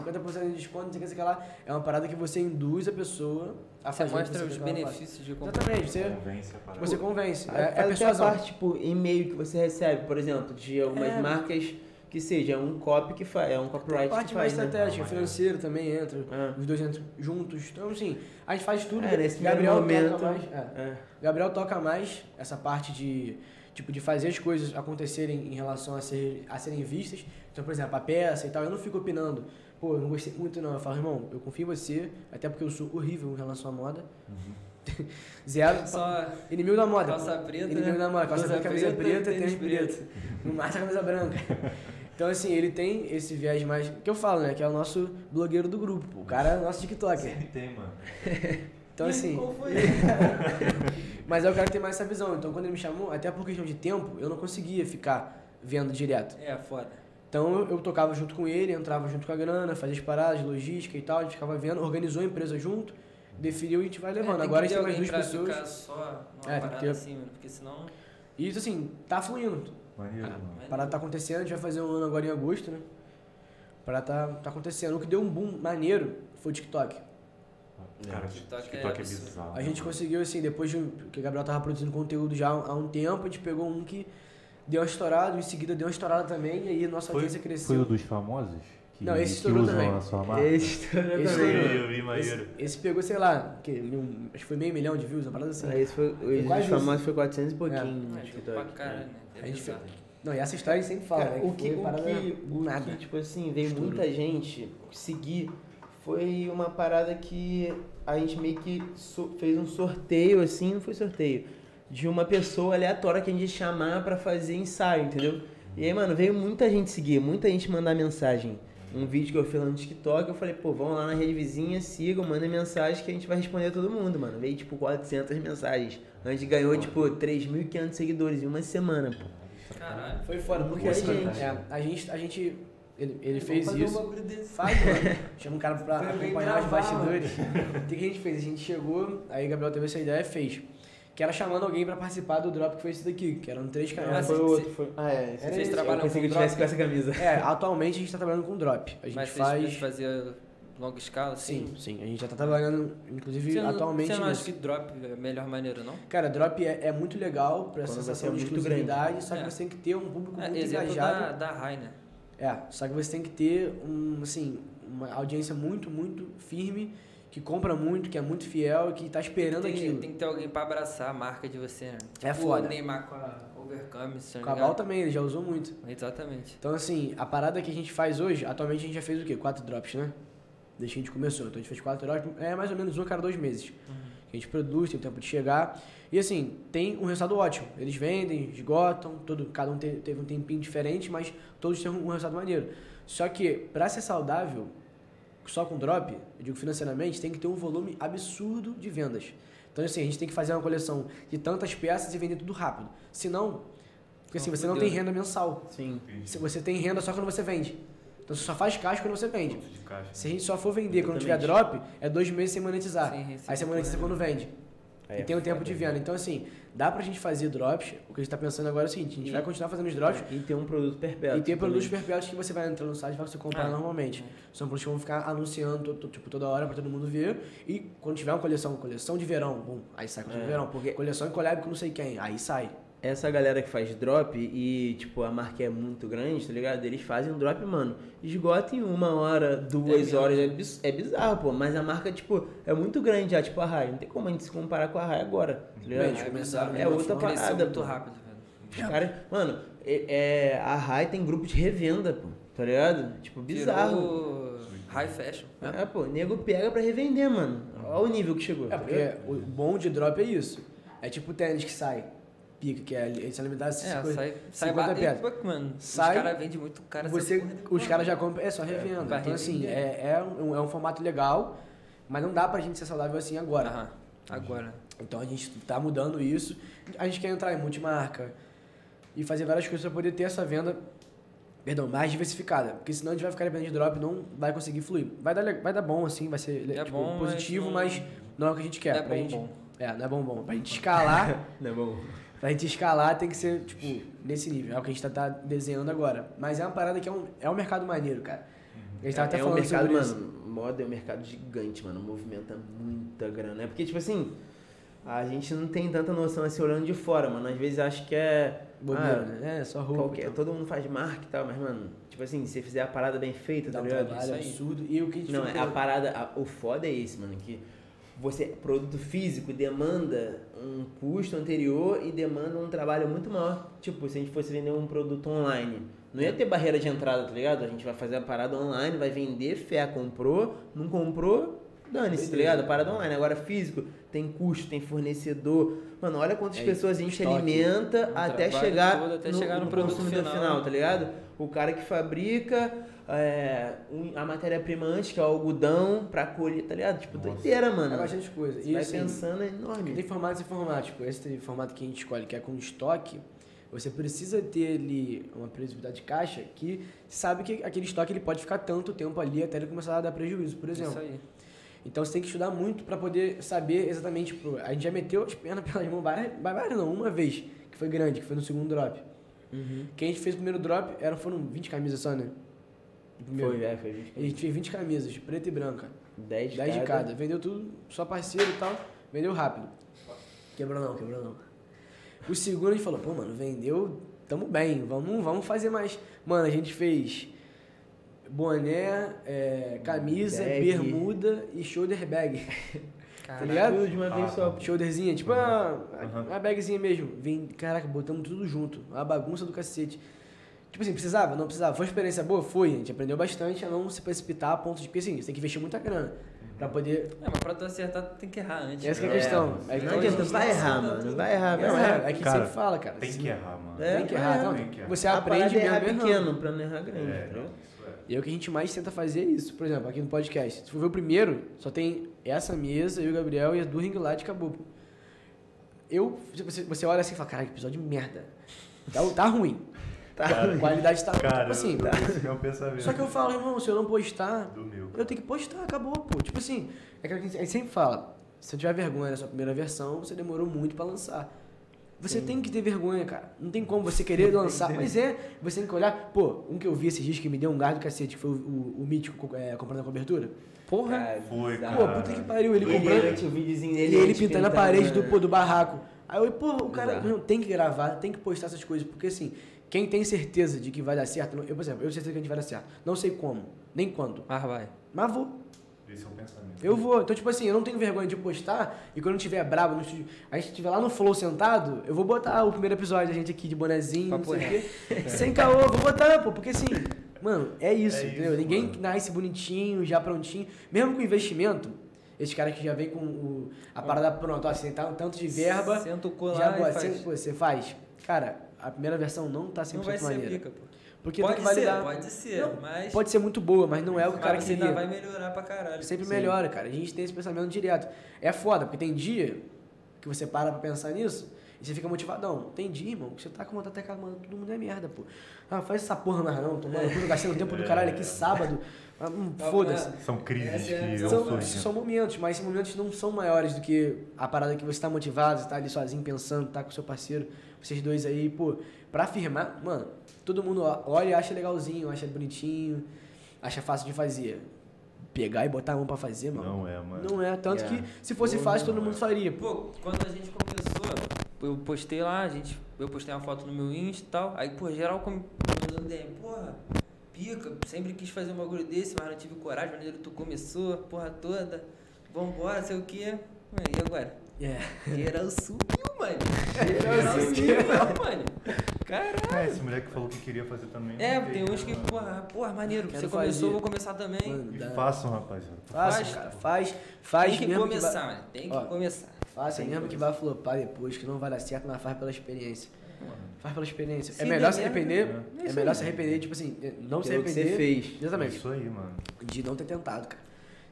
50% de desconto, não sei o que, sei o que lá. É uma parada que você induz a pessoa a Você fazer mostra você os benefícios de comprar. Exatamente, você, Convence a parada. você convence. É, é a persuasão. parte, tipo, e-mail que você recebe, por exemplo, de algumas É. marcas que seja, é um copy que faz, é um copyright a parte que mais faz, né? estratégica, Ah, financeira também entra. É. Os dois entram juntos. Então, assim, a gente faz tudo. É, nesse Gabriel primeiro toca momento, mais. é. É. Gabriel toca mais essa parte de tipo de fazer as coisas acontecerem em relação a, ser, a serem vistas. Então, por exemplo, a peça e tal, eu não fico opinando. Pô, eu não gostei muito não. Eu falo, irmão, eu confio em você, até porque eu sou horrível em relação à moda. Zero. Só Inimigo da moda. calça preta, Inimigo né? da moda. Calça Calça preta, camisa preta, preta, tênis tênis preto. No máximo a camisa branca. Então, assim, ele tem esse viés mais. Que eu falo, né? Que é o nosso blogueiro do grupo. O cara é o nosso TikToker. Sempre tem, mano. Então, assim. Qual foi? Mas é o cara que tem mais essa visão. Então, quando ele me chamou, até por questão de tempo, eu não conseguia ficar vendo direto. É, foda. Então, eu, eu tocava junto com ele, entrava junto com a grana, fazia as paradas, logística e tal, a gente ficava vendo, organizou a empresa junto, definiu e a gente vai levando. É, Agora a gente ter tem mais duas pessoas. Ficar só numa É, parada ter- assim, mano, porque senão. E isso, assim, tá fluindo. Maneiro, Ah. A parada tá acontecendo, a gente vai fazer um ano agora em agosto, né? A parada tá, tá acontecendo. O que deu um boom maneiro foi o TikTok. Cara, TikTok é TikTok é absurdo. bizarro. A gente conseguiu, assim, depois de um- que o Gabriel tava produzindo conteúdo já há um tempo, a gente pegou um que deu uma estourada, em seguida deu uma estourada também, e aí a nossa Foi- audiência cresceu. Foi o dos famosos? Que, Não, esse que estourou também. Esse estourou Esse também. estourou. Eu vi, maneiro. Esse, esse pegou, sei lá, que, um- acho que foi meio milhão de views, uma parada assim. Ah, esse foi, os quase famosos foi 400 e pouquinho É. no É, tipo, TikTok. pra caralho, né? É A gente. Não, e essa história a gente sempre fala, Cara, né? o que, foi o parada que, o nada. que, tipo assim, veio muita gente seguir foi uma parada que a gente meio que so- fez um sorteio, assim, não foi sorteio, de uma pessoa aleatória que a gente ia chamar pra fazer ensaio, entendeu? E aí, mano, veio muita gente seguir, muita gente mandar mensagem. Um vídeo que eu fiz lá no TikTok, eu falei, pô, vão lá na rede vizinha, sigam, mandem mensagem que a gente vai responder todo mundo, mano. Veio, tipo, 400 mensagens. A gente ganhou, tipo, 3.500 seguidores em uma semana, pô. Caralho. Foi foda, porque assim, gente. é, a gente, a gente, ele, ele fez um isso. Faz, mano. Chama um cara pra acompanhar os bastidores. O que, que a gente fez? A gente chegou, aí o Gabriel teve essa ideia e fez. Que era chamando alguém pra participar do drop que foi esse daqui, que eram três Ah, canais. foi cê- outro, foi... Ah, é. Vocês esse- trabalham eu pensei que eu com tivesse drop? com essa camisa. É, atualmente a gente tá trabalhando com drop. A gente Mas vocês faz. fazia longa escala, assim? Sim, sim. A gente já tá trabalhando, inclusive, Você não, atualmente. você não acha que drop é a melhor maneira, não? Cara, drop é, é muito legal pra essa Quando sensação é de exclusividade, só que É. você tem que ter um público É, muito exemplo engajado. da, da Rai, né? É, só que você tem que ter um, assim, uma audiência muito, muito firme, que compra muito, que é muito fiel e que tá esperando Tem, aquilo. tem que ter alguém pra abraçar a marca de você, né? É Tipo foda. o Neymar com a Overcome, se O não Cabal também, ele já usou muito. Exatamente. Então, assim, a parada que a gente faz hoje, atualmente a gente já fez o quê? Quatro drops, né? Desde que a gente começou. Então a gente fez quatro drops, é mais ou menos um a cada dois meses. Que a gente produz, tem o tempo de chegar. E assim, tem um resultado ótimo. Eles vendem, esgotam, todo, cada um te- teve um tempinho diferente, mas todos têm um resultado maneiro. Só que, pra ser saudável, só com drop, eu digo financeiramente, tem que ter um volume absurdo de vendas. Então, assim, a gente tem que fazer uma coleção de tantas peças e vender tudo rápido. Senão, porque assim, você não tem renda mensal. Sim. Se Você tem renda só quando você vende. Então você só faz caixa quando você vende. Se a gente só for vender quando tiver drop, é dois meses sem monetizar. Receber Aí você monetiza quando vende. Aí e é tem um tempo foda, de né? venda. Então, assim, dá pra gente fazer drops. O que a gente tá pensando agora é o seguinte: a gente vai continuar fazendo os drops E ter um produto perpétuo. e ter produtos perpétuos que você vai entrar no site e vai você comprar Ah. normalmente. São produtos que vão ficar anunciando tipo, toda hora pra todo mundo ver. E quando tiver uma coleção, coleção de verão, bom, aí sai coleção É, de verão. porque- Coleção em collab com não sei quem, aí sai. Essa galera que faz drop e, tipo, a marca é muito grande, tá ligado? Eles fazem um drop, mano, esgota em uma hora, duas mesmo? horas. É, é bizarro, pô. Mas a marca, tipo, é muito grande já, tipo a Rai. Não tem como a gente se comparar com a Rai agora, tá ligado? Bem, eles começaram é outra parada, muito pô. rápido, velho. Os caras, mano, é, é- a Rai tem grupo de revenda, pô, tá ligado? Tipo, bizarro. Virou high fashion. É, pô, nego pega pra revender, mano. Olha o nível que chegou. É, tá porque o bom de drop é isso. É tipo o tênis que sai. Pica, que é edição limitada. É, 50, sai, sai 50 ba- peças. e, pô, mano, Sai, os caras vendem muito caro. essa Você, os caras já compram, é só revenda. vai então, assim, revender. é, é, um, é um formato legal, mas não dá pra gente ser saudável assim agora. Aham, agora. Então a gente tá mudando isso. A gente quer entrar em multimarca e fazer várias coisas pra poder ter essa venda, perdão, mais diversificada. Porque senão a gente vai ficar dependendo de drop e não vai conseguir fluir. Vai dar, vai dar bom, assim, vai ser É tipo, bom, mas positivo, não- mas não é o que a gente quer. Não é bom, gente, bom. É, não é bom bom. Pra gente escalar. Não é bom. Pra gente escalar tem que ser, tipo, nesse nível. É o que a gente tá, tá desenhando agora. Mas é uma parada que é um, é um mercado maneiro, cara. A gente tava até é um falando mercado, sobre isso. mano, moda é um mercado gigante, mano, movimenta muita grana. É porque, tipo assim, a gente não tem tanta noção assim olhando de fora, mano. Às vezes acha que é. Bobeira, ah, né? É, só roupa. qualquer, então. todo mundo faz marca e tal, mas, mano, tipo assim, se você fizer a parada bem feita, Dá tá um ligado? trabalho Isso aí. absurdo. E o que a gente Não, é a parada, a- o foda é esse, mano, que você, produto físico demanda um custo anterior e demanda um trabalho muito maior. Tipo, se a gente fosse vender um produto online, não ia ter barreira de entrada, tá ligado? A gente vai fazer a parada online, vai vender, fé, comprou, não comprou, dane-se, tá ligado? A parada online. Agora, físico, tem custo, tem fornecedor. Mano, olha quantas É, pessoas a gente estoque. alimenta Um até chegar, todo até chegar no produto consumidor final. tá ligado? O cara que fabrica é, a matéria-prima antes, que é o algodão, pra colher, tá ligado? Tipo, Nossa. doideira, mano. É bastante coisa. Você E vai assim, pensando, é enorme. tem formatos e formatos. Tipo, esse formato que a gente escolhe, que é com estoque, você precisa ter ali uma previsibilidade de caixa que sabe que aquele estoque ele pode ficar tanto tempo ali até ele começar a dar prejuízo, por exemplo. Isso aí. Então você tem que estudar muito para poder saber exatamente. Tipo, a gente já meteu as pernas pelas mãos várias, várias não, uma vez, que foi grande, que foi no segundo drop. Uhum. Que a gente fez o primeiro drop, eram, foram 20 camisas só, né? Foi, é, foi 20 A gente fez 20 camisas, preta e branca. 10 de 10 de cada. cada. Vendeu tudo, só parceiro e tal. Vendeu rápido. Quebrou não, quebrou não. O segundo a gente falou, pô, mano, vendeu, tamo bem, vamos, vamos fazer mais. Mano, a gente fez boné, é, camisa, Bag. bermuda e shoulder bag. tá Caralho. ligado? Tudo de uma vez Ah, só. Shoulderzinha, tipo uma, Aham. uma bagzinha mesmo. Vem, caraca, botamos tudo junto. Uma bagunça do cacete. Tipo assim, precisava? Não precisava. Foi uma experiência boa? Foi. A gente aprendeu bastante a não se precipitar a ponto de que, assim, você tem que investir muita grana pra poder... É, mas pra tu acertar, tu tem que errar antes. Essa que é a né? questão. Não É que adianta, gente vai errar, mano. Vai errar, vai Não, errar. é, é que Cara, sempre fala, cara. Tem Se- que errar, mano. É, Tem que errar, não. tem que errar. Você a aprende é errar pequeno pra não errar grande. É, não, é. E é o que a gente mais tenta fazer é isso. Por exemplo, aqui no podcast. Se for ver o primeiro, só tem essa mesa, eu e o Gabriel e as duas ring light e acabou. Eu, você, você olha assim e fala, caralho, que episódio de merda. Tá, tá ruim. Tá. A qualidade tá, Cara, tipo assim. eu- esse é o pensamento. Só que eu falo, irmão, se eu não postar, eu tenho que postar, acabou, pô. Tipo assim, é que a gente sempre fala, se eu tiver vergonha na sua primeira versão, você demorou muito pra lançar. Você tem que ter vergonha, cara. Não tem como você querer lançar. Mas é, você tem que olhar. Pô, um que eu vi esses dias que me deu um gás do cacete, que foi o, o, o Mítico é, comprando a cobertura. Porra. Cara, Foi, bizarro. Pô, cara. puta que pariu, ele Ele comprando. E dele. ele antes pintando a parede do, né? pô, do barraco. Aí eu, pô, o cara não, tem que gravar, tem que postar essas coisas, porque assim, quem tem certeza de que vai dar certo, eu, por exemplo, eu tenho certeza que a gente vai dar certo. Não sei como, nem quando, Mas vai. mas vou. Esse é o pensamento. Eu vou. Então, tipo assim, eu não tenho vergonha de postar e quando eu estiver brabo no estúdio, a gente estiver lá no Flow sentado, eu vou botar o primeiro episódio da gente aqui de bonezinho, não sei o quê. Sem caô, vou botar, pô, porque assim, mano, é isso, É entendeu? isso, Ninguém mano. nasce bonitinho, já prontinho, mesmo com investimento. Esses caras que já vem com o, a parada pronta, ó, assim, tá um tanto de verba, Senta o cu já e faz. você, pô, você faz. Cara, a primeira versão não tá 100% Não vai ser maneira. pica, pô. Porque pode tem que validar. ser, pode ser, Não, mas... Pode ser muito boa, mas não é o que o cara queria. ainda vai melhorar pra caralho. Sempre melhora, cara. A gente tem esse pensamento direto. É foda, porque tem dia que você para pra pensar nisso e você fica motivadão. Tem dia, irmão, que você tá com vontade de tacar, mano, todo mundo é merda, pô. Ah, faz essa porra mais não, tomando cu, gastando tempo do caralho aqui sábado. Ah, hum, Tá Foda-se. vendo? São crises é que São, sou. são momentos, mas esses momentos não são maiores do que a parada que você tá motivado, você tá ali sozinho pensando, tá com seu parceiro, vocês dois aí, pô, pra afirmar, mano, todo mundo olha e acha legalzinho, acha bonitinho, acha fácil de fazer. Pegar e botar a mão pra fazer, mano. Não é, mano. Não é, tanto Yeah. que se fosse fácil todo mundo faria. pô. Pô, quando a gente começou, eu postei lá, a gente, eu postei uma foto no meu Insta e tal, aí, pô, geral com- mandando DM, porra, pica, sempre quis fazer um bagulho desse, mas não tive coragem, maneiro, tu começou, porra toda, vambora, sei o quê. E agora? É. Geral sumiu, mano. Geral sumiu, mano. Caralho. É, esse moleque falou que queria fazer também. É, não tem uns né, que, porra, porra, maneiro, Quero você começou, fazer. vou começar também. Mano, E dá- façam, rapaziada. Faz, Faz, faz, faz tem que mesmo começar, que vai, mano, tem que Ó, começar. faça Tem mesmo que vai flopar depois, que não vai dar certo, mas faz pela experiência. Faz pela experiência. Se é melhor se arrepender, é é melhor aí. se arrepender, tipo assim, não se Pelo que arrepender. você fez. Exatamente. Isso aí, mano. De não ter tentado, cara.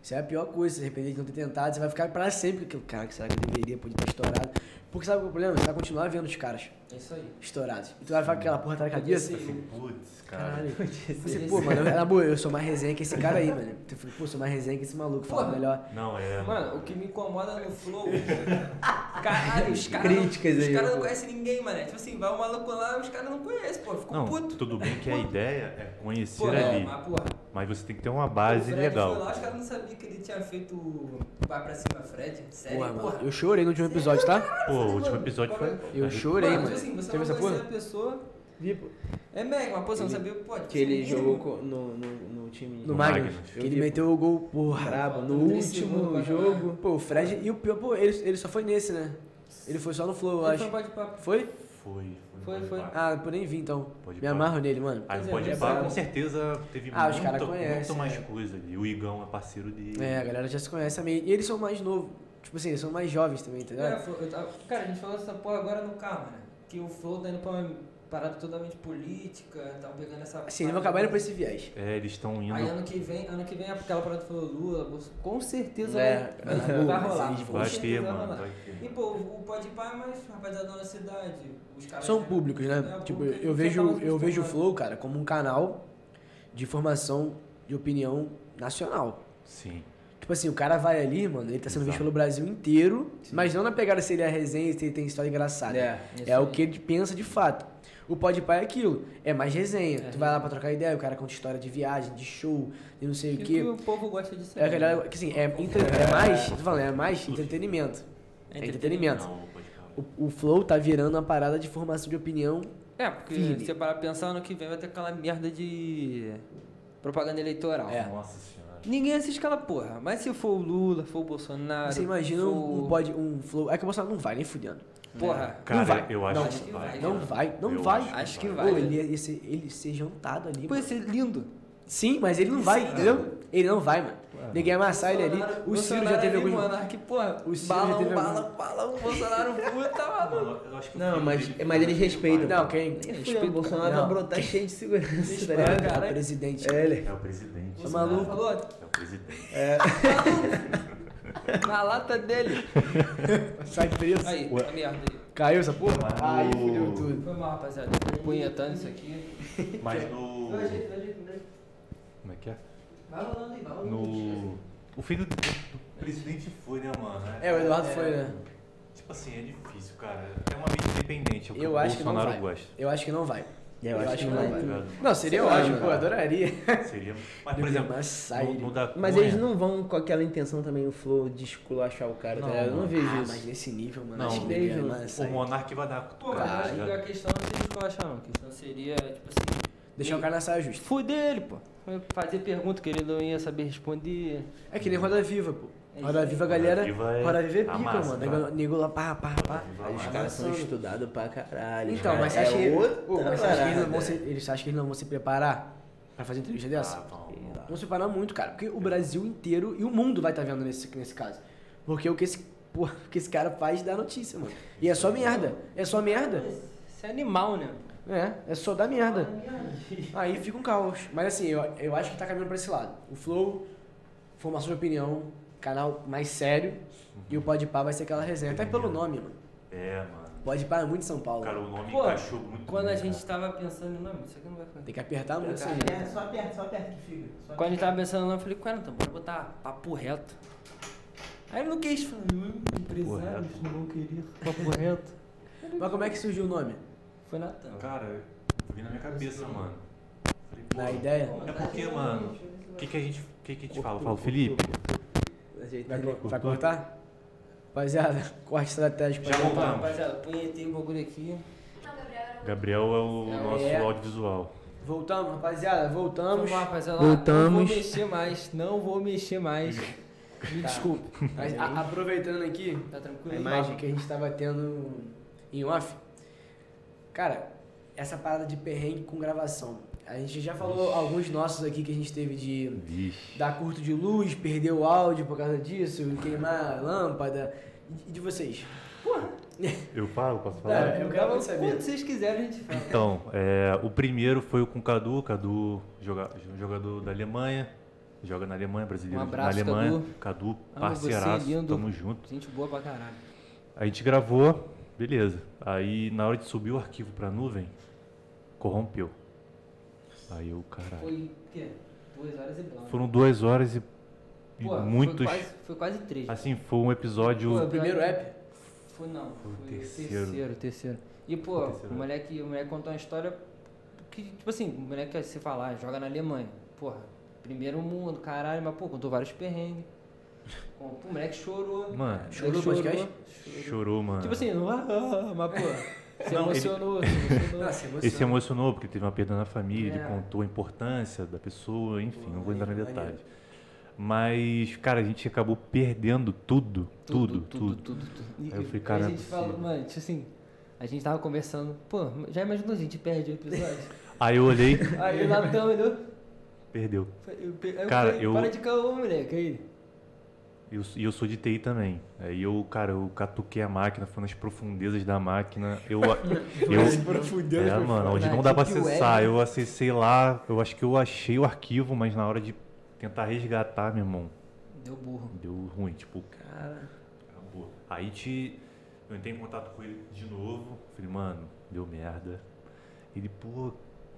Isso é a pior coisa, se arrepender de não ter tentado, você vai ficar pra sempre com aquilo. Cara, que será que eu deveria, podia ter estourado. Porque sabe qual é o problema? Você vai continuar vendo os caras É isso aí. estourados. E tu vai ficar com aquela porra atrás da cabeça. Putz, cara. Caralho. Você, pô, mano, eu, na boa, eu sou mais resenha que esse cara aí, mano. Tu fica, pô, sou mais resenha que esse maluco, fala melhor. Não, é. Mano, o que me incomoda no flow. Caralho, os caras. Críticas Os aí, caras não conhecem ninguém, mano. Tipo assim, vai um maluco lá, os caras não conhecem, pô. Fico Não, puto. tudo bem que a ideia é conhecer Pô, é, ali. mas, porra. Mas você tem que ter uma o base Fred legal. foi lá, os caras não sabiam que ele tinha feito o Vai pra cima, Fred. Sério, Porra, porra. mano, eu chorei no último episódio, tá? Pô, o último episódio foi. Eu chorei, Mano, mano. tipo assim, você viu não essa conhecia porra? a pessoa. Vi, pô. É mega, mas pô, você não Ele- sabia, pode. Que ele jogou co- no, no, no time. No No Magnus. Que ele meteu o gol, porra. Brabo. No último jogo. Pô, o Fred. E o pior, pô, ele, ele só foi nesse, né? Ele foi só no Flow, eu acho. foi. Foi? Foi, Foi. Ah, por nem vi então. Pode Me amarro nele, mano. Aí é, pode é pá, com certeza teve Ah, os muito, cara conhecem, muito mais é. coisa ali. O Igão é parceiro dele. É, a galera já se conhece também. E eles são mais novos. Tipo assim, eles são mais jovens também, tá É, ligado? foi- eu tava- cara, a gente falou essa porra agora no carro, né? Que o Flow tá indo pra uma parada totalmente política, tão pegando essa. Assim, eles vão acabar indo pra esse viés. É, eles estão indo. Aí ano que vem, ano que vem aquela parada falou Lula, Bolso- com certeza É, vai, vai vai, rolar, Vai certeza ter, vai mano. rolar. Vai ter. E pô, o Pode Pá é mais rapaziada da nossa cidade. Os caras São públicos, né? É, tipo, público, eu vejo, fala eu vejo o Flow, cara, como um canal de formação de opinião nacional. Sim. Tipo assim, o cara vai ali, mano, ele tá sendo visto Exato. pelo Brasil inteiro, mas não na pegada se ele é resenha, se ele tem história engraçada. É. É o que ele pensa de fato. O Podpah é aquilo, é mais resenha. É tu vai lá pra trocar ideia, o cara conta história de viagem, de show, de não sei o Que, quê. que o povo gosta de É saber. aquela, que assim, é, entre- é mais, tô falando, é mais entretenimento. É entretenimento. Pode pá. O, o Flow tá virando uma parada de formação de opinião. É, porque Firme. se você parar pra pensar, ano que vem vai ter aquela merda de. propaganda eleitoral. É. Nossa senhora. Ninguém assiste aquela porra. Mas se for o Lula, for o Bolsonaro. Você imagina for... um, um pod, um flow. É que o Bolsonaro não vai nem fudendo. Porra. Cara, vai. eu acho Não, que acho que vai. vai. Não vai, não Eu vai. acho que Pô, vai. ele ia ser, ele ia ser jantado ali. Pô, mano. ia ser lindo. Sim, mas ele não vai, entendeu? Ele não vai, mano. Ninguém ia amassar ele ali. O Ciro já teve alguns. Mano, que porra. O Ciro já balão, teve bala, algum- bala, o Bolsonaro puta, mano. Mano, eu acho que o Não, mas, mas eles respeitam. Não, quem? Respeito, o Bolsonaro não. vai brotar cheio de segurança, tá ligado? É o presidente. É, ele. É o presidente. Tá maluco? É o presidente. Na lata dele. Sai preso. Aí, Ué. a merda aí. Caiu essa porra? Mas Aí no- fudeu tudo. Foi mal, rapaziada. Punhetando isso aqui. Mas no. Dá jeito, dá jeito, dá jeito. Como é que é? Vai rolando aí, vai rolando. No. O filho do, do presidente foi, né, mano? É, o Eduardo foi, né? Tipo assim, é difícil, cara. É uma mídia independente. É o Eu acho que não Bolsonaro vai. gosta. Eu acho que não vai. Eu acho que não vai. vai. Ligado? Não, seria ótimo, mano. pô, adoraria. Seria. Mas, por exemplo, Mas no, no da Mas eles não vão com aquela intenção também, o flow, de esculachar o cara, tá Não, ligado? Eu não mano. vejo Ah, isso. mas nesse nível, mano, Não, acho que ninguém vai o. Monark vai dar Pô, tá acho que a questão não seria esculachar, não. A questão seria, tipo assim, Deixar o cara na saia justa. fuder ele, pô. Fazer pergunta que ele não ia saber responder. É que nem Roda Viva, pô. É Roda isso Viva, a Roda galera. Viva é Roda Viva é pica, massa, mano. tá? Nego- lá, pá, pá, pá. Aí os caras são estudados pra caralho. Então, caras- mas você acha é que, mas você acha que eles vão acham que eles não vão se preparar pra fazer entrevista dessa? Ah, vamos. Vão se preparar muito, cara. Porque o Brasil inteiro e o mundo vai estar vendo nesse, nesse caso. Porque o que esse, porra, o que esse cara faz dá notícia, mano. E é só merda. É só merda. Isso é animal, né? É, é só dar merda. Aí fica um caos. Mas assim, eu, eu acho que tá caminhando pra esse lado. O Flow, formação de opinião, canal mais sério. E o Podpah vai ser aquela resenha. Até pelo nome, mano. É, mano. Podpah é muito São Paulo. Cara, o nome Pô, encaixou muito Quando a bem, gente cara. tava pensando no nome, isso aqui não vai ficar. Tem que apertar muito isso aí. É, só aperta, só aperta que fica. Só Quando a gente tava pensando no nome, eu falei, cara, então bora botar papo reto. Aí ele não quis, falou, "Hum, empresários reto. não vão querer papo reto. Mas como é que surgiu o nome? Foi Natan. Cara, veio na minha cabeça, mano. Falei, pô, Na ideia? É porque, mano, o que, que a gente, o que, que a gente fala? Fala, Felipe, Ajeita Vai, vai cortar? Rapaziada, corte estratégico Já voltamos. Rapaziada, punhetei o bagulho aqui. Gabriel é o É. nosso audiovisual. Voltamos, rapaziada, voltamos. Vamos lá, rapaziada. Ó, Não Voltamos. vou mexer mais, não vou mexer mais. Me desculpe. Mas, a- aproveitando aqui, Tá tranquilo? a imagem que a gente tava tendo em off. Cara, essa parada de perrengue com gravação. A gente já falou alguns nossos aqui que a gente teve de Vixe. dar curto de luz, perder o áudio por causa disso, queimar a lâmpada. E de vocês? Eu falo? Posso Tá, falar? eu quero muito saber. Quando vocês quiserem, a gente fala. Então, é, o primeiro foi com o Cadu, Cadu, joga- jogador da Alemanha, joga na Alemanha, brasileiro Um abraço, na Alemanha. Cadu. Cadu, parceiraço, você, lindo. tamo junto. Gente boa pra caralho. A gente gravou, beleza. Aí na hora de subir o arquivo pra nuvem, corrompeu. Aí eu, caralho. Foi o quê? Duas horas e blá. Foram duas horas e, e Pô, muitos. Foi quase, foi quase três. Assim, foi um episódio. Pô, O primeiro app? Foi não, Foi o foi, o terceiro. terceiro, terceiro. E pô, Foi o terceiro, o moleque, o moleque contou uma história que, tipo assim, o moleque quer se falar, joga na Alemanha. Porra, primeiro mundo, caralho, mas pô, contou vários perrengues. Pô, o moleque chorou. Mano, Chorou no podcast? chorou. chorou, mano. Tipo assim, não, ah, ah, mas pô, se Não, ele- emocionou, se emocionou. Ele se emocionou porque teve uma perda na família, É. ele contou a importância da pessoa, enfim, não vou entrar em detalhes. Mas, cara, a gente acabou perdendo tudo, tudo, tudo. tudo, tudo, tudo. E, Aí eu falei, cara, a gente falou, mano, tipo assim, a gente tava conversando, pô, já imaginou a gente perde o episódio? Aí eu olhei, Aí o Natan olhou, perdeu. eu, eu Cara, falei, eu- para de caô, moleque, aí. E eu, eu sou de TI também. Aí eu, cara, eu catuquei a máquina, foi nas profundezas da máquina. Eu, eu, é, mano, onde não dá pra acessar. Eu acessei lá, eu acho que eu achei o arquivo, mas na hora de tentar resgatar, meu irmão, Deu burro. deu ruim, tipo, Cara, acabou. Aí te, eu entrei em contato com ele de novo, falei, mano, deu merda. Ele, pô,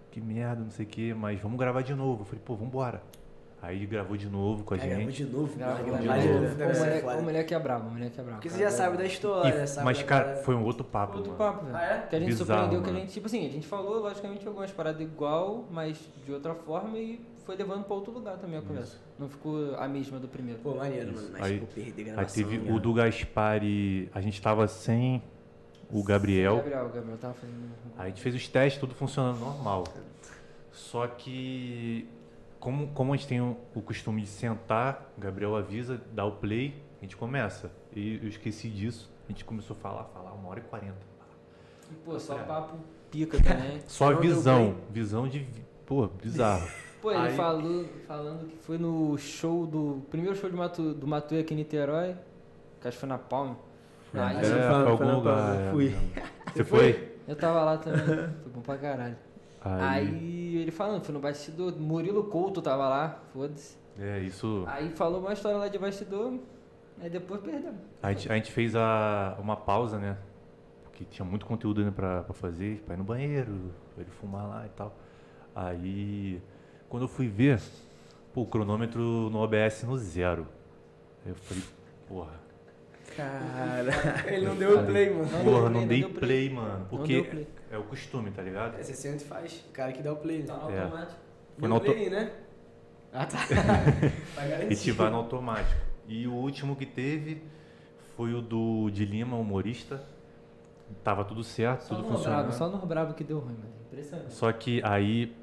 que merda, não sei o que, mas vamos gravar de novo. Eu falei, pô, vambora. Aí ele gravou de novo com a é, gravou gente. de novo. Aquela de novo. O o moleque é brabo, o moleque é brabo. Porque você já sabe da história, E- sabe mas, cara, foi um outro papo, Outro mano. papo, velho. Ah, é? Que a gente Bizarro, surpreendeu que a gente, tipo assim, a gente falou, logicamente, algumas paradas igual, mas de outra forma e foi levando pra outro lugar também a conversa. Não ficou a mesma do primeiro. Pô, maneiro, mano. Mas, Aí- perder Aí gravação. teve né? o do Gaspari, a gente tava sem o Gabriel. Gabriel, o Gabriel tava fazendo. Aí a gente fez os testes, tudo funcionando normal. Só que como, como a gente tem o, costume de sentar, o Gabriel avisa, dá o play, a gente começa. E eu esqueci disso. A gente começou a falar, falar uma hora e quarenta. E, Pô, só papo pica também. Só Não visão. Visão de. Pô, bizarro. Pô, ele Aí- falou, falando que foi no show do. Primeiro show de Matu, do Matuê aqui em Niterói. Que acho que foi na Palme. Aí é, foi algum lugar. eu é. fui. Você foi? eu tava lá também. foi bom pra caralho. Aí. Aí ele falando, foi no bastidor. Murilo Couto tava lá, foda-se. É, isso. Aí falou uma história lá de bastidor. Aí depois perdeu. A gente, a gente fez a, uma pausa, né? Porque tinha muito conteúdo ainda pra, pra fazer, pra ir no banheiro, pra ele fumar lá e tal. Aí, quando eu fui ver, pô, o cronômetro no OBS no zero. Aí eu falei, porra. Cara. Ele não deu o play, mano. Não porra, não, dei deu play, play. mano. Não Porque deu play. é o costume, tá ligado? É, você senta e faz. O cara que dá o play. Tá Né? no É. automático. Foi Deu no auto- play, né? Ah, tá. Ativar no automático. E o último que teve foi o do de Lima, humorista. Tava tudo certo, Só tudo funcionando. só no brabo que deu ruim, mano. Impressionante. Só que aí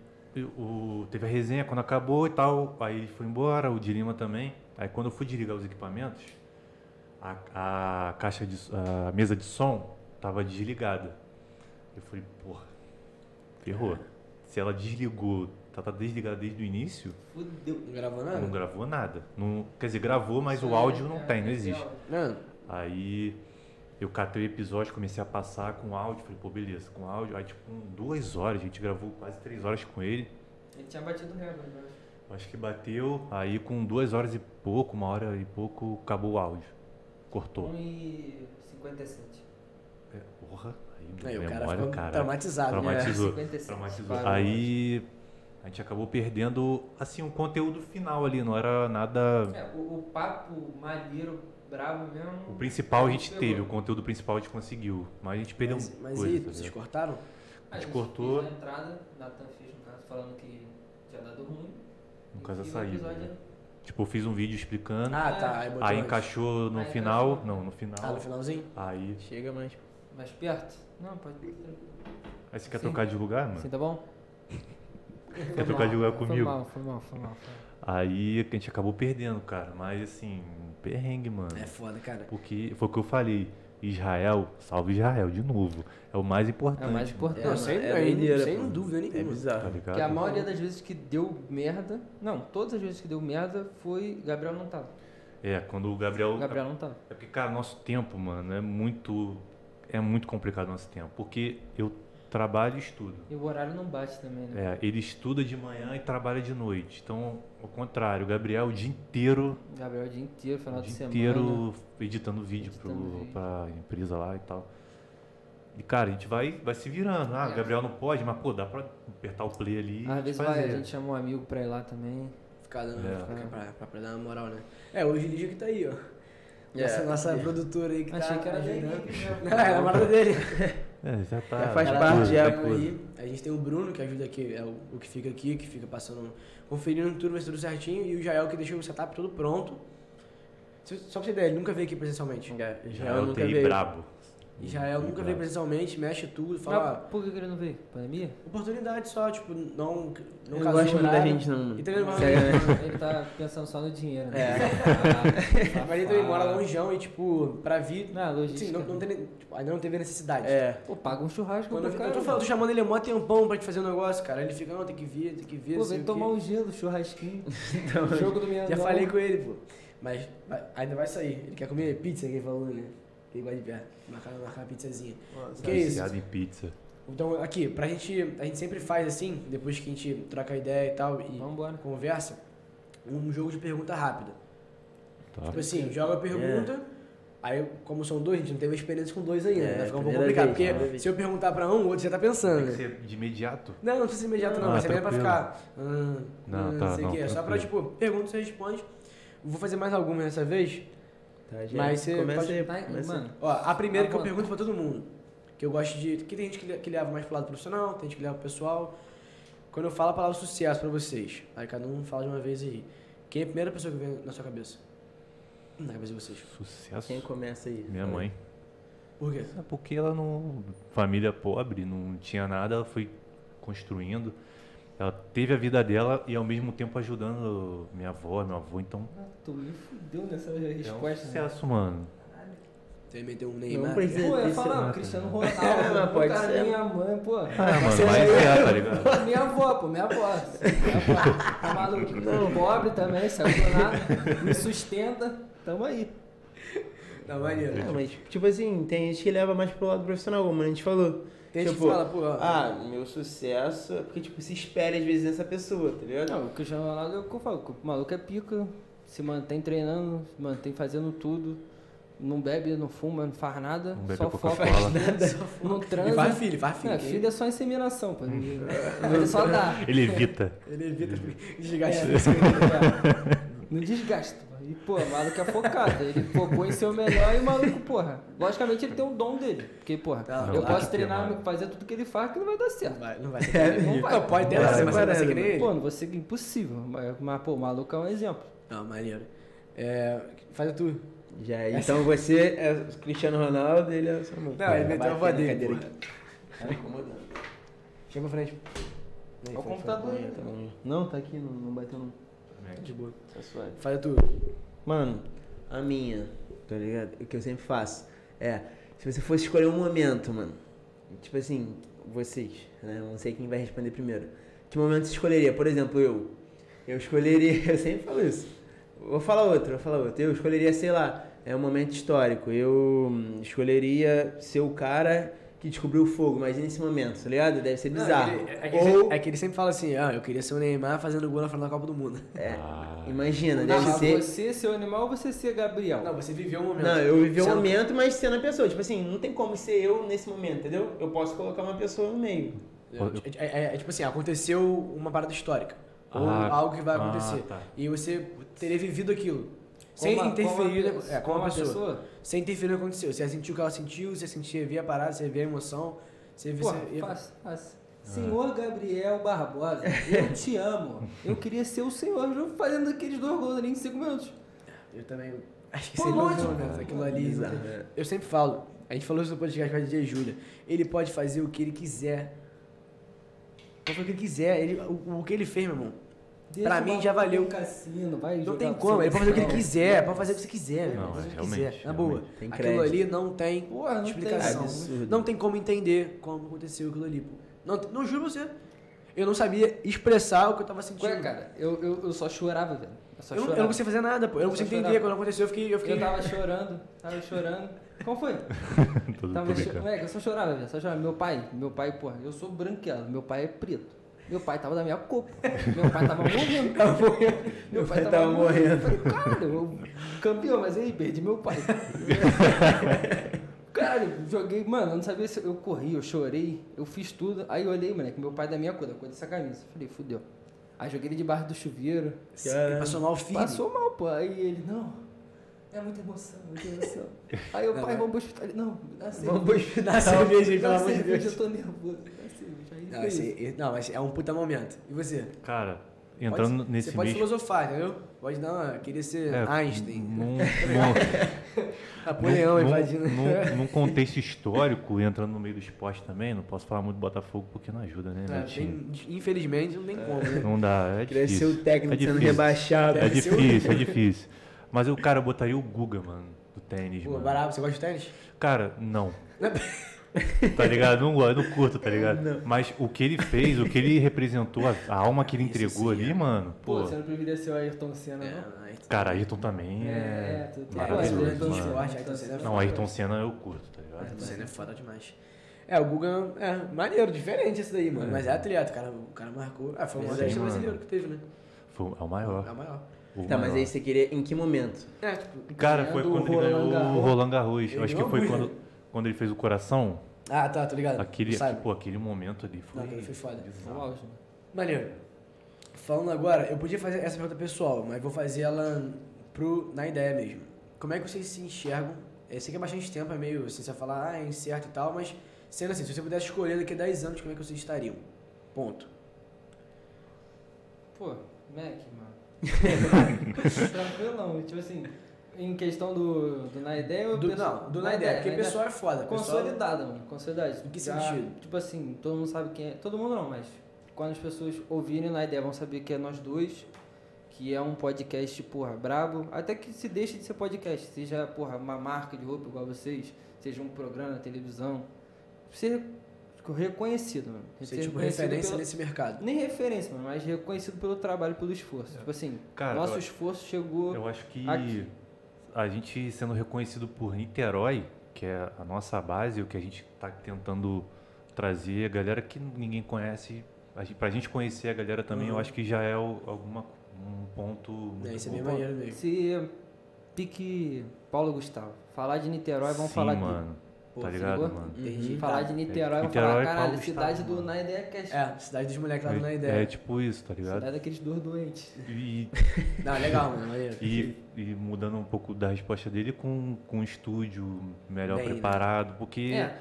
o, teve a resenha quando acabou e tal, aí ele foi embora, o de Lima também. Aí quando eu fui desligar os equipamentos, a, a caixa de a mesa de som tava desligada. Eu falei, porra, ferrou. Se ela desligou, tá, tá desligada desde o início, Fudeu. Não gravou não nada? gravou nada. Não, quer dizer, gravou, mas Isso o é- áudio não é- tem, não é existe. Não. Aí eu catei o episódio, comecei a passar com áudio, falei, pô, beleza, com áudio. Aí, tipo, duas horas, a gente gravou quase três horas com ele. Ele tinha batido recorde, né? Acho que bateu, aí com duas horas e pouco, uma hora e pouco, acabou o áudio. Cortou. 1,57. É, porra, aí Aí o cara memória, ficou cara. traumatizado. né? Traumatizou. 56. Traumatizou. Aí a gente acabou perdendo, assim, um conteúdo final ali, não era nada... É, o, o papo maneiro, brabo mesmo. O principal a gente pegou. teve, o conteúdo principal a gente conseguiu, mas a gente perdeu Mas, mas coisa, e aí, tá vocês cortaram? A gente cortou. Fez a entrada, Nathan fez no caso, falando que tinha dado ruim. No E caso, a saída, episódio né? Tipo, eu fiz um vídeo explicando, Ah, tá. Aí, aí encaixou no Aí final, encaixou. não, no final, Ah, no finalzinho? aí... Chega mais. Mais perto? Não, pode. Aí você quer Sim. trocar de lugar, mano? Assim, tá bom? Quer trocar de lugar Foi comigo? mal, foi mal, foi mal. Foi mal. Aí a gente acabou perdendo, cara. Mas assim, perrengue, mano. É foda, cara. Porque foi o que eu falei. Israel, salve Israel de novo. É o mais importante. É o mais importante. Não, É, sem, é sem- sem dúvida É nenhuma. Tá bizarro. ligado? Porque a maioria das vezes que deu merda. Não, todas as vezes que deu merda foi. Gabriel não tava. É, quando o Gabriel. Gabriel não tava. É porque, cara, nosso tempo, mano, é muito. É muito complicado o nosso tempo. Porque eu trabalho e estudo. E o horário não bate também, né? É, ele estuda de manhã e trabalha de noite. Então, ao contrário, o Gabriel o dia inteiro Gabriel o dia inteiro, final o de dia semana. inteiro editando vídeo Editando pro, vídeo. pra empresa lá e tal. E, cara, a gente vai, vai se virando. Ah, É. o Gabriel não pode, mas, pô, dá pra apertar o play ali Às e vezes fazer. vai, a gente chama um amigo pra ir lá também. Ficar dando, É. ficar pra, pra, pra dar uma moral, né? É, hoje o Lígia que tá aí, ó. É. Nossa, nossa produtora aí que Achei tá que era ajudando. dele. né? Não, é a namorada dele. É, já tá. Já faz parte, já, aí. A gente tem o Bruno, que ajuda aqui, é o, o que fica aqui, que fica passando, conferindo tudo, ver tudo certinho. E o Jael, que deixou o setup tudo pronto. Só pra você ter ideia, ele nunca veio aqui presencialmente. Já, é o nunca TI veio. brabo. Israel nunca veio brabo. presencialmente, mexe tudo, fala Mas por que ele não veio? Pandemia? oportunidade só, tipo, não, não Não casou gosto muito da gente, não. E não Sério, né? Ele tá pensando só no dinheiro, né? É. Ah, Mas ele também mora longeão e, tipo, pra vir, Não, logística. assim, não, não tem, tipo, ainda não teve necessidade. É. Pô, paga um churrasco Quando eu, eu tô, falando, tô chamando ele há mó tempão pra te fazer um negócio, cara. Ele fica, não, tem que vir, tem que vir. Pô, não sei vem tomar um gelo, churrasquinho. Então, Jogo do Miandão. Já falei com ele, pô. Mas ainda vai sair. Ele quer comer pizza, quem falou, né? Ele gosta de pé. Marcar, marcar uma pizzazinha. Nossa, Que isso? Viciado em pizza. Então, aqui, pra gente. A gente sempre faz assim, depois que a gente troca ideia e tal e Vambora. conversa, um jogo de pergunta rápida. Tá? Tipo assim, joga a pergunta. Aí, como são dois, a gente não teve experiência com dois ainda. É, vai ficar um pouco complicado. vez, porque vez. se eu perguntar pra um, o outro já tá pensando. Tem que né? ser de imediato? Não, não precisa ser imediato, não. Ah, mas é mesmo pra ficar. hum, Não, hum, tá, não sei o não, quê. É só pra, tipo, pergunta, você responde. Vou fazer mais alguma dessa vez. Tá, já. Mas você começa pode- aí, Tá, começa aí. mano, Ó, a primeira que eu pergunto pra todo mundo. Que eu gosto de. Que tem gente que, le- que leva mais pro lado profissional, tem gente que leva pro pessoal. Quando eu falo a palavra sucesso pra vocês, aí cada um fala de uma vez aí. Quem é a primeira pessoa que vem na sua cabeça? Na cabeça de vocês. Sucesso. Quem começa aí? Minha mãe. Por quê? Porque ela não. Família pobre, não tinha nada, ela foi construindo. Ela teve a vida dela e ao mesmo tempo ajudando minha avó, meu avô, então Ah, tu me fudeu nessa é um resposta. né? sucesso, mano. Você meteu um Neymar. Não precisa Pô, eu ia falar, o mata. Cristiano É, Ronaldo, pô, pode cara, ser. minha mãe, pô. Ah, mano, mas é, tá ligado? Minha avó, pô, minha avó. Minha avó. Tá maluco? Não. Pobre também, saiu do nada. Me sustenta. Tamo aí. Tá maneiro. Não, mas, tipo assim, tem gente que leva mais pro lado profissional, como a gente falou. Tem gente tipo, que fala, pô, ó, Ah, meu sucesso é porque, tipo, se espera às vezes nessa pessoa, tá ligado? Não, o Cristiano Ronaldo é o que eu falo. O maluco é pica, se mantém treinando, se mantém fazendo tudo. Não bebe, não fuma, não faz nada. Não bebe só foca, Coca-Cola. não transa. E faz filho, faz filho. É, filho é só inseminação, pô. Ele só dá. Ele evita. Ele evita É, desgaste. Não desgasta. Pô. E, pô, o maluco é focado. Ele focou em ser o melhor e o maluco, porra. Logicamente ele tem o dom dele. Porque, porra, Tá, eu posso tem, treinar, mano. fazer tudo que ele faz que não vai dar Não certo. vai, não vai ele. Não vai. Não, pode ter, mas você vai parado, ele. Pô, não vou ser impossível. Mas, mas, pô, o maluco é um exemplo. Não, maneiro. É, faz tu. Já, então você é o Cristiano Ronaldo, ele é o Samuel. Não, ele meteu a cadeira aqui. Tá incomodando. Chega pra frente. Aí, Olha o computador aí. Tá bom. Não, tá aqui, não, não bateu não. Foi. De boa. Tá suave. Faz tu. Mano, a minha, tá ligado? O que eu sempre faço é, se você fosse escolher um momento, mano, tipo assim, vocês, né? Eu não sei quem vai responder primeiro. Que momento você escolheria? Por exemplo, eu. Eu escolheria, eu sempre falo isso. Vou falar outro, vou falar outro. Eu escolheria, sei lá, é um momento histórico. Eu hum, escolheria ser o cara que descobriu o fogo, imagina esse momento, tá ligado? Deve ser Não, bizarro. é, que ele, é, que Ou, ele, é que ele sempre fala assim, ah, eu queria ser o Neymar fazendo gol na final da Copa do Mundo. é, Ah, imagina, Não, deve mas ser... você ser o animal ou você ser Gabriel? Não, você viveu um momento. Não, eu vivi um Sendo- momento, mas sendo a pessoa. Tipo assim, não tem como ser eu nesse momento, entendeu? Eu posso colocar uma pessoa no meio. É, é- é tipo assim, aconteceu uma parada histórica. ou Ah, algo que vai ah, acontecer. tá. E você teria vivido aquilo. Sem Como a- interferir, como a, é, como como a a pessoa. Sem interferir no que aconteceu. Você sentiu o que ela sentiu, você sentia, via a parada, você via a emoção. Você via. Porra, você ia- fácil, fácil. Senhor Gabriel Barbosa, eu te amo. Eu queria ser o senhor fazendo aqueles dois gols ali em 5 minutos. Eu também. Acho que Pô, seria lógico, cara. Aquilo ali. É. Eu sempre falo. A gente falou isso no podcast com a DJ Júlia. Ele pode fazer o que ele quiser. Pode fazer o que ele quiser. Ele, o, o que ele fez, meu irmão. Deixa Pra mim já valeu. no Cassino, vai Não jogar tem como, ele pode fazer o que ele quiser, pode fazer o que você quiser. Não, realmente, quiser, na boa. realmente. Tem Aquilo ali não tem Porra, não tem. explicação. Absurdo. Não tem como entender como aconteceu aquilo ali, pô. Não, não juro você. Eu não sabia expressar o que eu tava sentindo. Ué, cara, eu, eu, eu só chorava, velho. Eu só eu, não- eu chorava. não consegui fazer nada, pô. Eu não Eu consegui só entender. chorava. Quando aconteceu, eu fiquei. Eu fiquei... Eu tava chorando, tava chorando. Como foi? Tava cho... brincando. Moleque, eu só chorava, velho. Só chorava. Meu pai, meu pai, porra, eu sou branqueado, meu pai é preto. Meu pai tava da minha copa. Meu pai tava morrendo. Tava morrendo. Meu pai tava, morrendo. Eu falei, cara, eu campeão, mas aí perdi meu pai. Caralho, joguei, mano, eu não sabia se eu corri, eu chorei, eu fiz tudo. Aí eu olhei, moleque, meu pai da minha cor, da cor dessa camisa. Falei, fudeu. Aí joguei ele debaixo do chuveiro. Ele passou mal firme. Passou mal, pô. Aí ele, não. É muita emoção, muita emoção. Aí o pai, vamos pro hospital. Ele, Não, dá cerveja. Vamos pro hospital. Dá cerveja pelo amor de cerveja, Deus. Eu tô nervoso. Não, esse, não, mas é um puta momento. E você? Cara, entrando Pode- nesse Você pode mesmo. filosofar, entendeu? Pode dar uma. Queria ser É, Einstein. Num, num, Napoleão num- invadindo. num- num contexto histórico, entrando no meio do esporte também, não posso falar muito do Botafogo porque não ajuda, né? É, meu time. tem- infelizmente não tem como, né? Não dá, é Queria ser difícil. o técnico É sendo rebaixado. É difícil, é difícil. Mas o cara eu botaria o Guga, mano, do tênis, Pô, mano. Barabo, você gosta de tênis? Cara, não. Tá ligado? Não gosto, não curto, tá ligado? Mas o que ele fez, o que ele representou, a, a alma que ele Isso entregou sim, ali, é. mano, Pô, pô. você não preferia ser o Ayrton Senna, não? aí- Cara, Ayrton também É, é. tu- tu- maravilhoso, Ayrton mano. Senna, Ayrton Senna é Não, Ayrton Senna eu curto, tá ligado? Ayrton Senna é foda demais. É, o Guga é maneiro, diferente esse daí, mano. Mas é atleta, o cara, o cara marcou. Ah, foi o maior artista brasileiro que teve, né? Foi, é o maior. É o maior. o Tá, mas maior. aí você queria em que momento? É, tipo. Cara, foi quando ele o ganhou Roland o Garros. Roland Garros. Eu acho que foi quando? Quando ele fez o coração. Ah, tá, tô ligado. Aquele, Sabe? pô, aquele momento ali foi. Não, aquele foi foda. Foi o auge, né? Maneiro. Falando agora, eu podia fazer essa pergunta pessoal, mas vou fazer ela pro, na ideia mesmo. Como é que vocês se enxergam? Eu sei que é bastante tempo, é meio assim, você vai falar, ah, é incerto e tal, mas sendo assim, se você pudesse escolher daqui a 10 anos, como é que vocês estariam? Ponto. Pô, Mac, mano. Tranquilão, tipo assim, em questão do, do na ideia ou Do, não, do na ideia, porque na pessoal é foda. Consolidada, mano. Consolidada. Em que Já, sentido? Tipo assim, todo mundo sabe quem é. Todo mundo não, mas quando as pessoas ouvirem na ideia vão saber que é nós dois, que é um podcast, porra, brabo. Até que se deixe de ser podcast, seja, porra, uma marca de roupa igual vocês, seja um programa na televisão. Ser reconhecido, mano. Ser Ser tipo reconhecido referência pelo- nesse mercado. Nem referência, mano, mas reconhecido pelo trabalho, pelo esforço. Tipo assim, Cara, nosso eu- esforço chegou. Eu acho que Aqui. A gente sendo reconhecido por Niterói, que é a nossa base, o que a gente está tentando trazer, a galera que ninguém conhece, a gente, pra gente conhecer a galera também, eu Uhum. acho que já é o- alguma, um ponto muito É, isso é bom. bem maneiro mesmo. Se pique Paulo Gustavo. Falar de Niterói, vamos Sim, falar de. mano. Pô, tá ligado, ligou? mano? Perdi. Falar de Niterói, Niterói, falar, caralho, Paulo cidade do mano. Na Ideia Cast. É, cidade dos moleques lá do Na É, Ideia. é tipo isso, tá ligado? Cidade daqueles dois doentes. E, Não, legal, mano, maneiro. e, e mudando um pouco da resposta dele com, com um estúdio melhor Bem, né? preparado, porque É,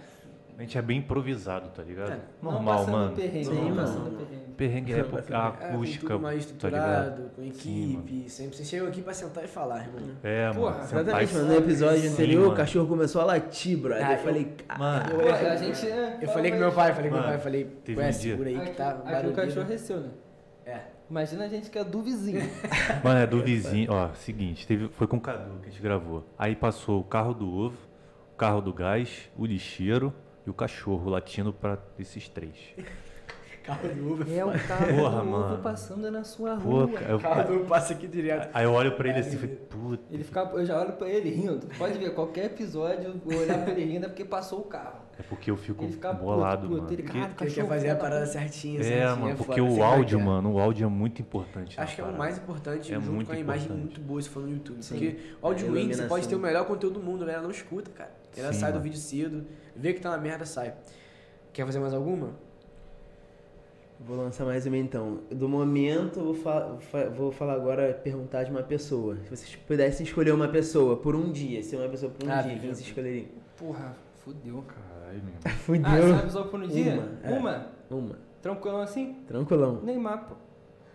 a gente é bem improvisado, tá ligado? É, não Normal, passando mano. perrengue, Sim, não mano. passando perrengue. Perrengue é porque a É, com acústica, tudo mais tá ligado? estruturado, com Sim, equipe, sempre. Vocês chegam aqui pra sentar e falar, irmão. É, Porra, mano. Exatamente, mano. No episódio Sim, anterior, mano. o cachorro começou a latir, brother. Ah, eu eu- falei, Mano, Pô, a gente. é, Eu fala falei com meu pai, falei com meu pai, falei, um dia- segura aí que tá aqui o cachorro é seu, né? É. Imagina a gente que é do vizinho. Mano, é do vizinho. Ó, seguinte, teve, foi com o Cadu que a gente gravou. Aí passou o carro do ovo, o carro do gás, o lixeiro e o cachorro latindo pra esses três. Carro do Uber. É o carro Porra, do mano. passando na sua rua. eu- Carro do Uber passa aqui direto. aí eu olho pra ele assim e falei, puta. Ele fica, eu já olho pra ele rindo. Pode ver, qualquer episódio, eu olhar pra ele rindo é porque passou o carro. É porque eu fico Ele fica bolado, puto, mano. puto, ele, Porque- caralho, Porque ele quer fazer a da parada certinha, é, certinha, mano, porque foda, o sem áudio, hackear. mano, o áudio é muito importante. Acho que é o mais importante, É junto muito com a imagem importante. muito boa, se for no YouTube. Sim. Porque o áudio A ruim, você pode ter o melhor conteúdo do mundo, a galera não escuta, cara. A galera Sim, sai do mano. vídeo cedo, vê que tá uma merda, sai. Quer fazer mais alguma? Vou lançar mais uma então. Do momento, vou, vou falar agora, perguntar de uma pessoa. Se vocês pudessem escolher uma pessoa por um dia, ser uma pessoa por um Ah, dia, quem vocês escolheriam? Porra, fudeu. Caralho, meu. Ah, Fudeu. sabe só por um dia? Uma, é. Uma? Uma. Tranquilão assim? Tranquilão. Neymar, pô.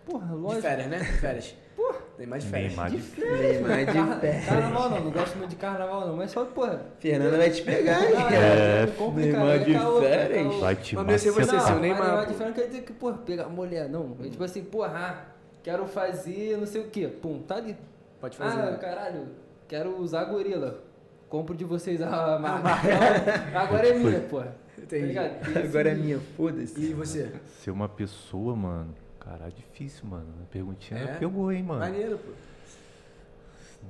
Porra, De lógico. férias, né? De férias. Porra. Tem mais de férias. Neymar de Neymar de pé. Carnaval não, não gosto muito de carnaval não, mas só, porra. Fernanda vai te pegar, hein, cara? É, complicado, Neymar é de é férias. Vai te Mas se você, seu não, Neymar, Neymar de férias não quer dizer que, porra, pegar mulher, não. É tipo assim, porra, ah, quero fazer não sei o quê. Pum, tá ali. Pode fazer. Ah, caralho, quero usar gorila. Compro de vocês a marca. Agora é minha, porra. Tá Entendi. Agora é minha, foda-se. E você? Ser uma pessoa, mano. Caralho, difícil, mano. A perguntinha É? pegou, hein, mano. Maneiro, pô.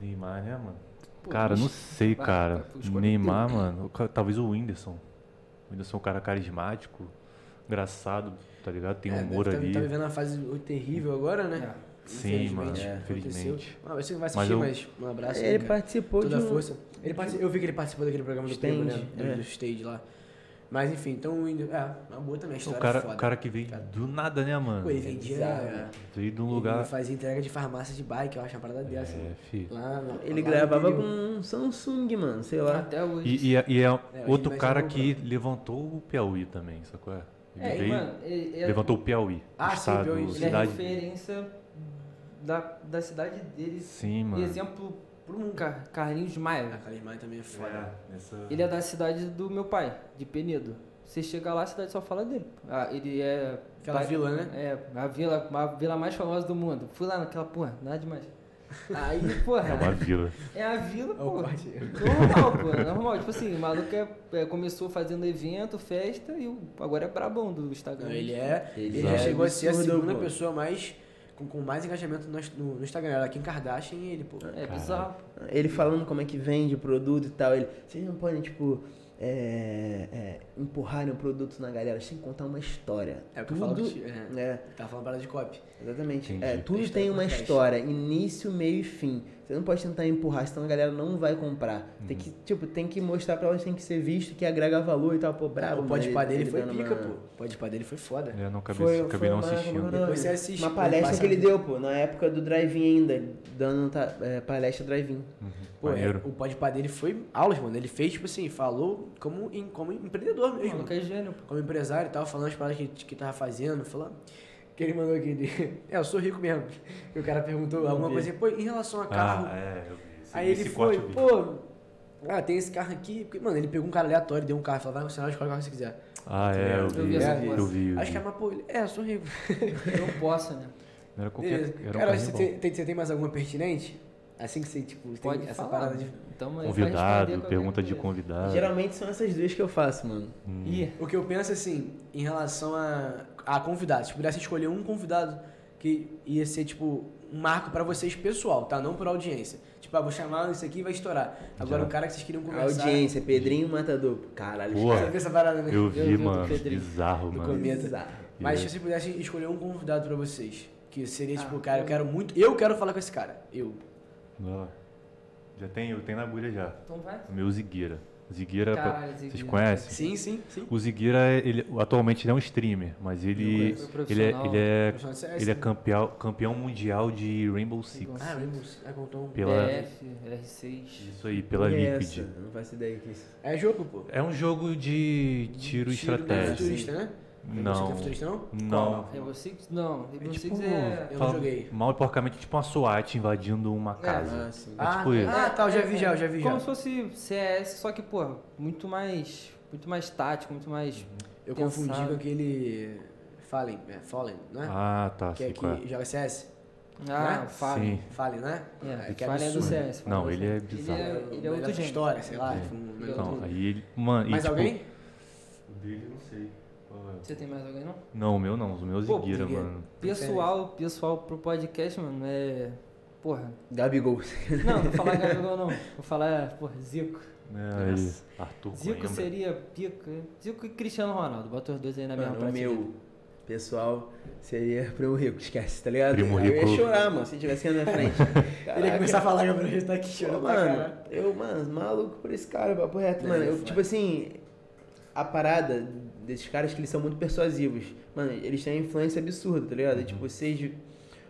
Neymar, né, mano? Pô, cara, não sei, vai, cara. vai, escolhe Neymar, teu. mano. Talvez o Whindersson. O Whindersson é um cara carismático, engraçado, tá ligado? Tem É, humor deve ali. Tá, tá vivendo uma fase terrível agora, né? É. Sim, mano. Infelizmente, Infelizmente. Ah, você não vai Mas assistir, eu- mas, um abraço. Ele cara. participou Toda de a um... força. Ele participou- eu vi que ele participou daquele programa do Stand, Primo, né? Do, é. do stage lá. Mas enfim, então o. É, uma boa também, a O história cara, foda. o cara que veio Cara. do nada, né, mano? Pô, ele vendia. Bizarro. Veio de um Ele lugar. fazia entrega de farmácia de bike, eu acho uma parada dessa. É, fi. Lá, no- Ele lá gravava com um Samsung, mano, sei lá. Até hoje. E, e, é- e é hoje outro cara que levantou o Piauí também, sacou? Ele É, e, veio, mano, ele, ele- levantou o Piauí. Ah, o sim, estado, Piauí, ele é cidade. referência da, da cidade dele. Sim, mano. exemplo pro mundo. Car Carlinhos Maia. A Calimai também é foda. nessa... Ele é da cidade do meu pai, de Penedo. Você chega lá, a cidade só fala dele. Ah, ele é. Aquela pai- vila, né? É, a vila, a vila mais famosa do mundo. Fui lá naquela porra, nada demais. Aí, porra, É uma vila. é a vila, É o pô. Normal, pô, normal. Tipo assim, o maluco é, é, começou fazendo evento, festa e o- agora é brabão do Instagram. Não, ele é. Ele Ele, é já chegou a ser a segunda pô. pessoa mais. Com, com mais engajamento no, no, no Instagram. Era Kim Kardashian e ele, pô. É bizarro. Ele falando como é que vende o produto e tal. Ele, vocês não podem, tipo, é, é, empurrarem o produto na galera, vocês têm que contar uma história. É o que eu Tudo, falo que. É, é, tava falando parada de copy. exatamente. Entendi. É, tudo Tem tem uma história início, meio e fim. Você não pode tentar empurrar, senão a galera não vai comprar. Tem que, tipo, tem que mostrar pra elas que tem que ser visto, que agrega valor e tal. Pô, brabo. o pode pá ele- dele ele foi dando pica, uma- pô. O pode pá dele foi foda. Eu não acabei, Foi, acabei foi não uma- assistindo. uma- Depois você assiste. Uma palestra que ele deu, pô, na época do drive-in ainda, dando é, palestra drive-in. Uhum. Pô, é, o pode pá dele foi aulas, mano. Ele fez, tipo assim, falou como, em, como empreendedor O mesmo. maluco é gênio, pô. Como empresário e tal, falando as paradas que, que tava fazendo, falando. Que ele mandou aqui. de- É, eu sou rico mesmo. E o cara perguntou Não alguma vi. coisa assim, pô, em relação a carro. Ah, é, eu vi. Esse- Aí ele esse foi, eu vi. pô, Ah, tem esse carro aqui. Porque, mano, ele pegou um cara aleatório, deu um carro, falou, vai funcionar, escolhe o carro que você quiser. Ah, é, eu Eu vi, vi essa eu vi. eu Acho que vi. é uma pô, ele, é, eu sou rico. Eu não posso, né? Não era qualquer. Era um Cara, você tem, tem- você tem mais alguma pertinente? Assim que você, tipo, tem Pode essa falar. parada de. Então, Convidado, pergunta de convidado. Geralmente são essas duas que eu faço, mano. Hum. Ih, O que eu penso assim, em relação a, a convidados. Se pudesse escolher um convidado que ia ser, tipo, um marco pra vocês pessoal, tá? Não por audiência. Tipo, ah, vou chamar esse aqui e vai estourar. Agora Já. o cara que vocês queriam A conversar. audiência, Pedrinho Matador. Caralho, Pô, Você viu essa parada, né? Eu Eu vi, vi o do mano. Bizarro, mano. começo. Bizarro. Mas se E- vocês pudessem escolher um convidado pra vocês, que seria, tipo, Ah, cara, eu quero muito. Eu quero falar com esse cara. Eu. Ó, Já tem, eu tenho na agulha já. então vai. O meu Zigueira. Zigueira, pra- Caralho, vocês Zigueira. conhecem? Sim, sim, sim. O Zigueira, ele, atualmente ele é um streamer, mas ele, ele, é, profissional. ele é, ele é né? campeão, campeão mundial de Rainbow Six. Ah, Rainbows. É, contou um. Pela, BF, R6. isso aí, pela Que é Liquid. essa? Não faço ideia que é isso. É jogo, pô. É um jogo de tiro, Tiro, né? estratégia. Futurista, né? Você Não, é futurista, não? não. Rainbow Six? Não, Rainbow É tipo, Six é... Eu fala- não joguei. mal e porcamente, tipo uma SWAT invadindo uma casa. Ah, sim. Ah, tipo isso. ah, tá, eu já vi já, eu já vi Como já. se fosse CS, só que, pô, muito mais... Muito mais tático, muito mais... Eu Pensado. confundi com aquele. Fallen, é, Fallen, não é? Ah, tá, que é qual é. que joga CS? Ah, Né? Sim. Fallen, né? É, que é Fallen é do. CS. Fallen Não, do ele é bizarro. Ele é, ele é outro da gênero. história, sei lá. É. tipo, é Não, todo. aí ele. Mano, e Mais tipo, alguém? O dele não sei. Você tem mais alguém, não? Não, o meu não, os meus Pô, Zigueira, Zigueira. mano. Pessoal, pessoal pro podcast, mano, é... Porra. Gabigol. Não, não vou falar Gabigol, não. Vou falar, porra, Zico. É, aí, Arthur Zico Coimbra. seria pica. Zico e Cristiano Ronaldo. Bota os dois aí na mesma Mano, o prateleira. meu pessoal seria Primo Rico, esquece, tá ligado? Primo eu Rico. ia chorar, mano, se tivesse aqui na minha frente. Ele ia Caraca. começar a falar, Gabriel, já tá aqui chorando mano, eu, mano, maluco por esse cara, papo reto, mano. é Eu, tipo assim, a parada desses caras que eles são muito persuasivos. Mano, eles têm uma influência absurda, tá ligado? Tipo, vocês,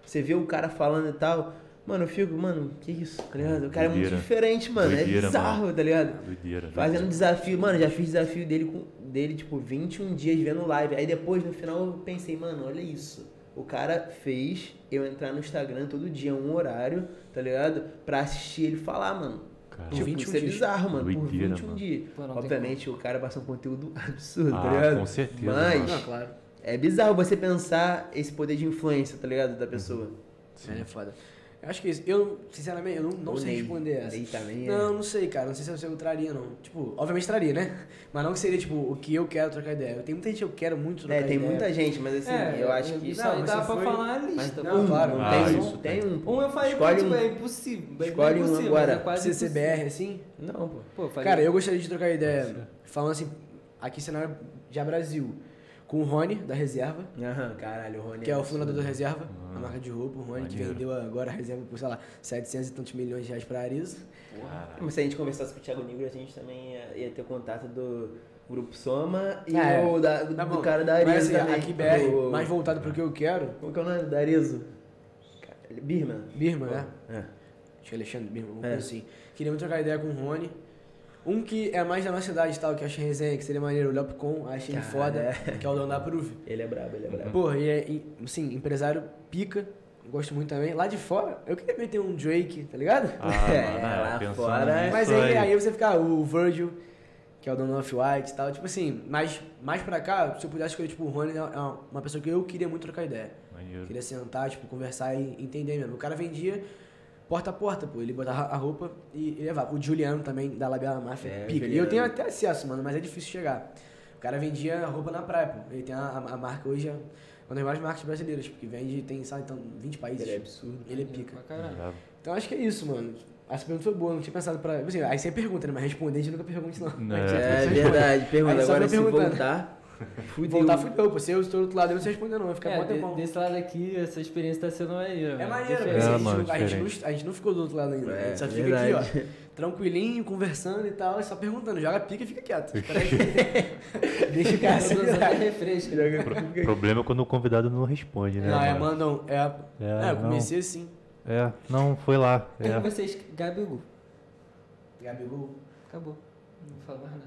você vê o cara falando e tal, mano, eu fico, mano, que isso, tá ligado? O cara é muito Doideira. diferente, mano. Doideira, é bizarro, tá ligado? Doideira. Fazendo doideira. desafio, mano, já fiz desafio dele com dele, tipo, 21 dias vendo live. Aí depois, no final, eu pensei, mano, olha isso. O cara fez eu entrar no Instagram todo dia, um horário, tá ligado? Pra assistir ele falar, mano. Cara, Por Tipo, 21 isso é dias. bizarro, mano. por Doideira, 21 mano. dias. Pô, Obviamente, o cara passa um conteúdo absurdo, tá Ah, ligado? com certeza, Mas Não, claro. é bizarro você pensar esse poder de influência, tá ligado? Da pessoa. Ele é foda. Eu acho que isso. Eu, sinceramente, eu não, não sei Ney. responder essa. Também é. Não, não sei, cara. Não sei se eu, traria, não. Tipo, obviamente traria, né? Mas não que seria, tipo, o que eu quero trocar ideia. Tem muita gente que eu quero muito trocar É, ideia. tem muita gente, mas assim, É, eu acho que. Isso Não, mas dá pra foi- falar a Mas lista. Não, pô. claro. Ah, tem, isso um, tem um. Um eu falei, Escolhe tipo, um. é impossível. é Escolhe um impossível, agora. mas É quase CCBR, assim. Não, pô. Pô, falei, Cara, eu gostaria de trocar ideia, falando assim, aqui cenário já Brasil, com o Rony, da reserva, Aham, caralho, o Rony. que é o absurdo. fundador da reserva, Ah, a marca de roupa, o Rony, que maneiro. vendeu agora a reserva por, sei lá, 700 e tantos milhões de reais pra Arisa. Caralho. Mas se a gente conversasse com o Thiago Negro, a gente também ia, ia ter contato do Grupo Soma e Ah, é. o da, do, Tá bom. cara da Mas Arizo assim, também. aqui BR, O- mais voltado pro que eu quero, Como que é o nome da Arizo? Birman. Birma, né? É. Acho que é Alexandre Birma, alguma É. coisa assim. Queria muito trocar ideia com o Rony. Um que é mais da nossa cidade e tal, que eu achei resenha, que seria maneiro, o Léo Picon, achei ele Cara, foda, é. que é o dono da Prove. Ele é brabo, ele é brabo. Porra, e é, assim, empresário pica, gosto muito também. Lá de fora, eu queria meter um Drake, tá ligado? Ah, É, mano, lá fora- nisso Mas aí, aí você fica, o Virgil, que é o dono do Off-White e tal, tipo assim, mais, mais pra cá, se eu pudesse escolher, tipo, o Rony é uma uma pessoa que eu queria muito trocar ideia. Maneiro. Queria sentar, tipo, conversar e entender mesmo. O cara vendia porta a porta, pô. Ele botava a roupa e, e levava. O Juliano também, da Labiala Máfia, É, pica. E eu tenho até acesso, mano, mas é difícil chegar. O cara vendia roupa na praia, pô. Ele tem a, a- a marca hoje, é uma das maiores marcas brasileiras, porque vende, tem, sabe, então, 20 países. Ele é absurdo. Ele é pica. Bravo. Então acho que é isso, mano. Essa pergunta foi boa, não tinha pensado pra. Assim, aí você pergunta, né? Mas responder a gente nunca pergunta, não. Não, é. É verdade, pergunta. Agora se perguntando. voltar, fudeu. Voltar fudeu, pô. Se eu estou do outro lado, eu não sei responder, não. Vai ficar É, de- tempão. desse lado aqui, essa experiência tá sendo maneira. É maneiro, mas É, a, gente, não- a, gente diferente. não, a gente não ficou do outro lado ainda. a É, gente só fica verdade. aqui, ó. Tranquilinho, conversando e tal, só perguntando. Joga pica e fica quieto. Deixa o cara se refresco. O problema é quando o convidado não responde, né? Não, é, mano? mandam. É, É, é, eu não. comecei assim. É, não, foi lá. É. vocês, Gabigol. Gabigol. Acabou. Não falo mais nada.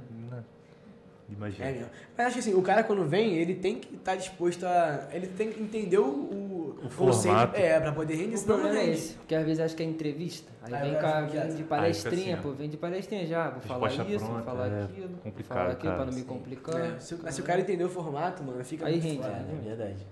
Imagina. É mesmo. Mas acho que assim, o cara quando vem, ele tem que estar disposto a. Ele tem que entender o, o, o formato. é, pra poder render, não problema é esse, porque às vezes acho que é entrevista. Aí Aí vem, vai com a, ficar vem de palestrinha, assim, pô, vem de palestrinha já. Vou falar isso, vou pronta, falar é aquilo, vou complicado, falar aquilo pra cara. não me complicar. É, se, o- se o cara entender o formato, mano, fica Aí muito rende, foda. né? É verdade.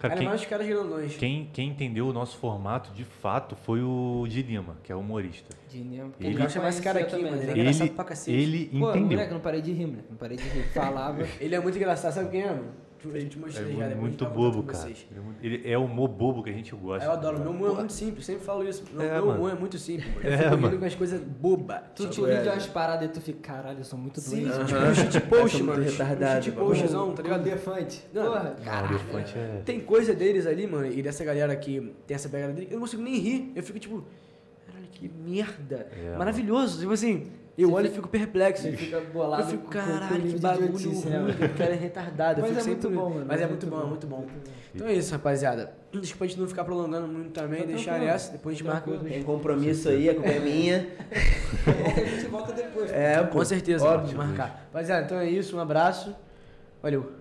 Cara, Ainda quem, mais os caras grandões. quem, quem entendeu o nosso formato de fato foi o de Lima, que é humorista. De porque Ele- quero chamar esse cara aqui, conhecia mano. Ele é também, engraçado Ele, pra cacete. ele Pô, entendeu. moleque, não parei de rir, moleque. Não parei de rir. Falava. Ele é muito engraçado, sabe quem é, mano? A gente É já, muito, depois muito bobo, cara. vocês. Ele é, ele é o humor bobo que a gente gosta. Eu adoro. tá Meu humor é muito simples, sempre falo isso. Meu, É, meu mano. humor é muito simples. mano. Eu É, fico mano. com as coisas bobas. Tu Tipo, te ri de é, umas paradas e tu fica, caralho, eu sou muito Sim, doente. tipo, Aham. um shit post, mano. retardado, Um shit postzão, tá ligado? Defante. Não, Porra, caralho. elefante é. Tem coisa deles ali, mano, e dessa galera que tem essa pegada dele, eu não consigo nem rir. Eu fico tipo, caralho, que merda. É, Maravilhoso. Tipo assim, eu Você olho e fica- fico perplexo. Você fica bolado Eu fico, caralho, que bagulho né, ruim, mano? o cara é retardado. Eu Mas fico é muito sempre- bom, mano. Mas é É muito muito bom, bom. muito bom. Então é isso, rapaziada. Desculpa a gente não ficar prolongando muito também, Tá deixar nessa, depois a gente Tá marca outro. Tem compromisso aí, a culpa é minha. a gente volta depois. É, Com certeza, Óbvio. vamos marcar. Rapaziada, então é isso, um abraço. Valeu.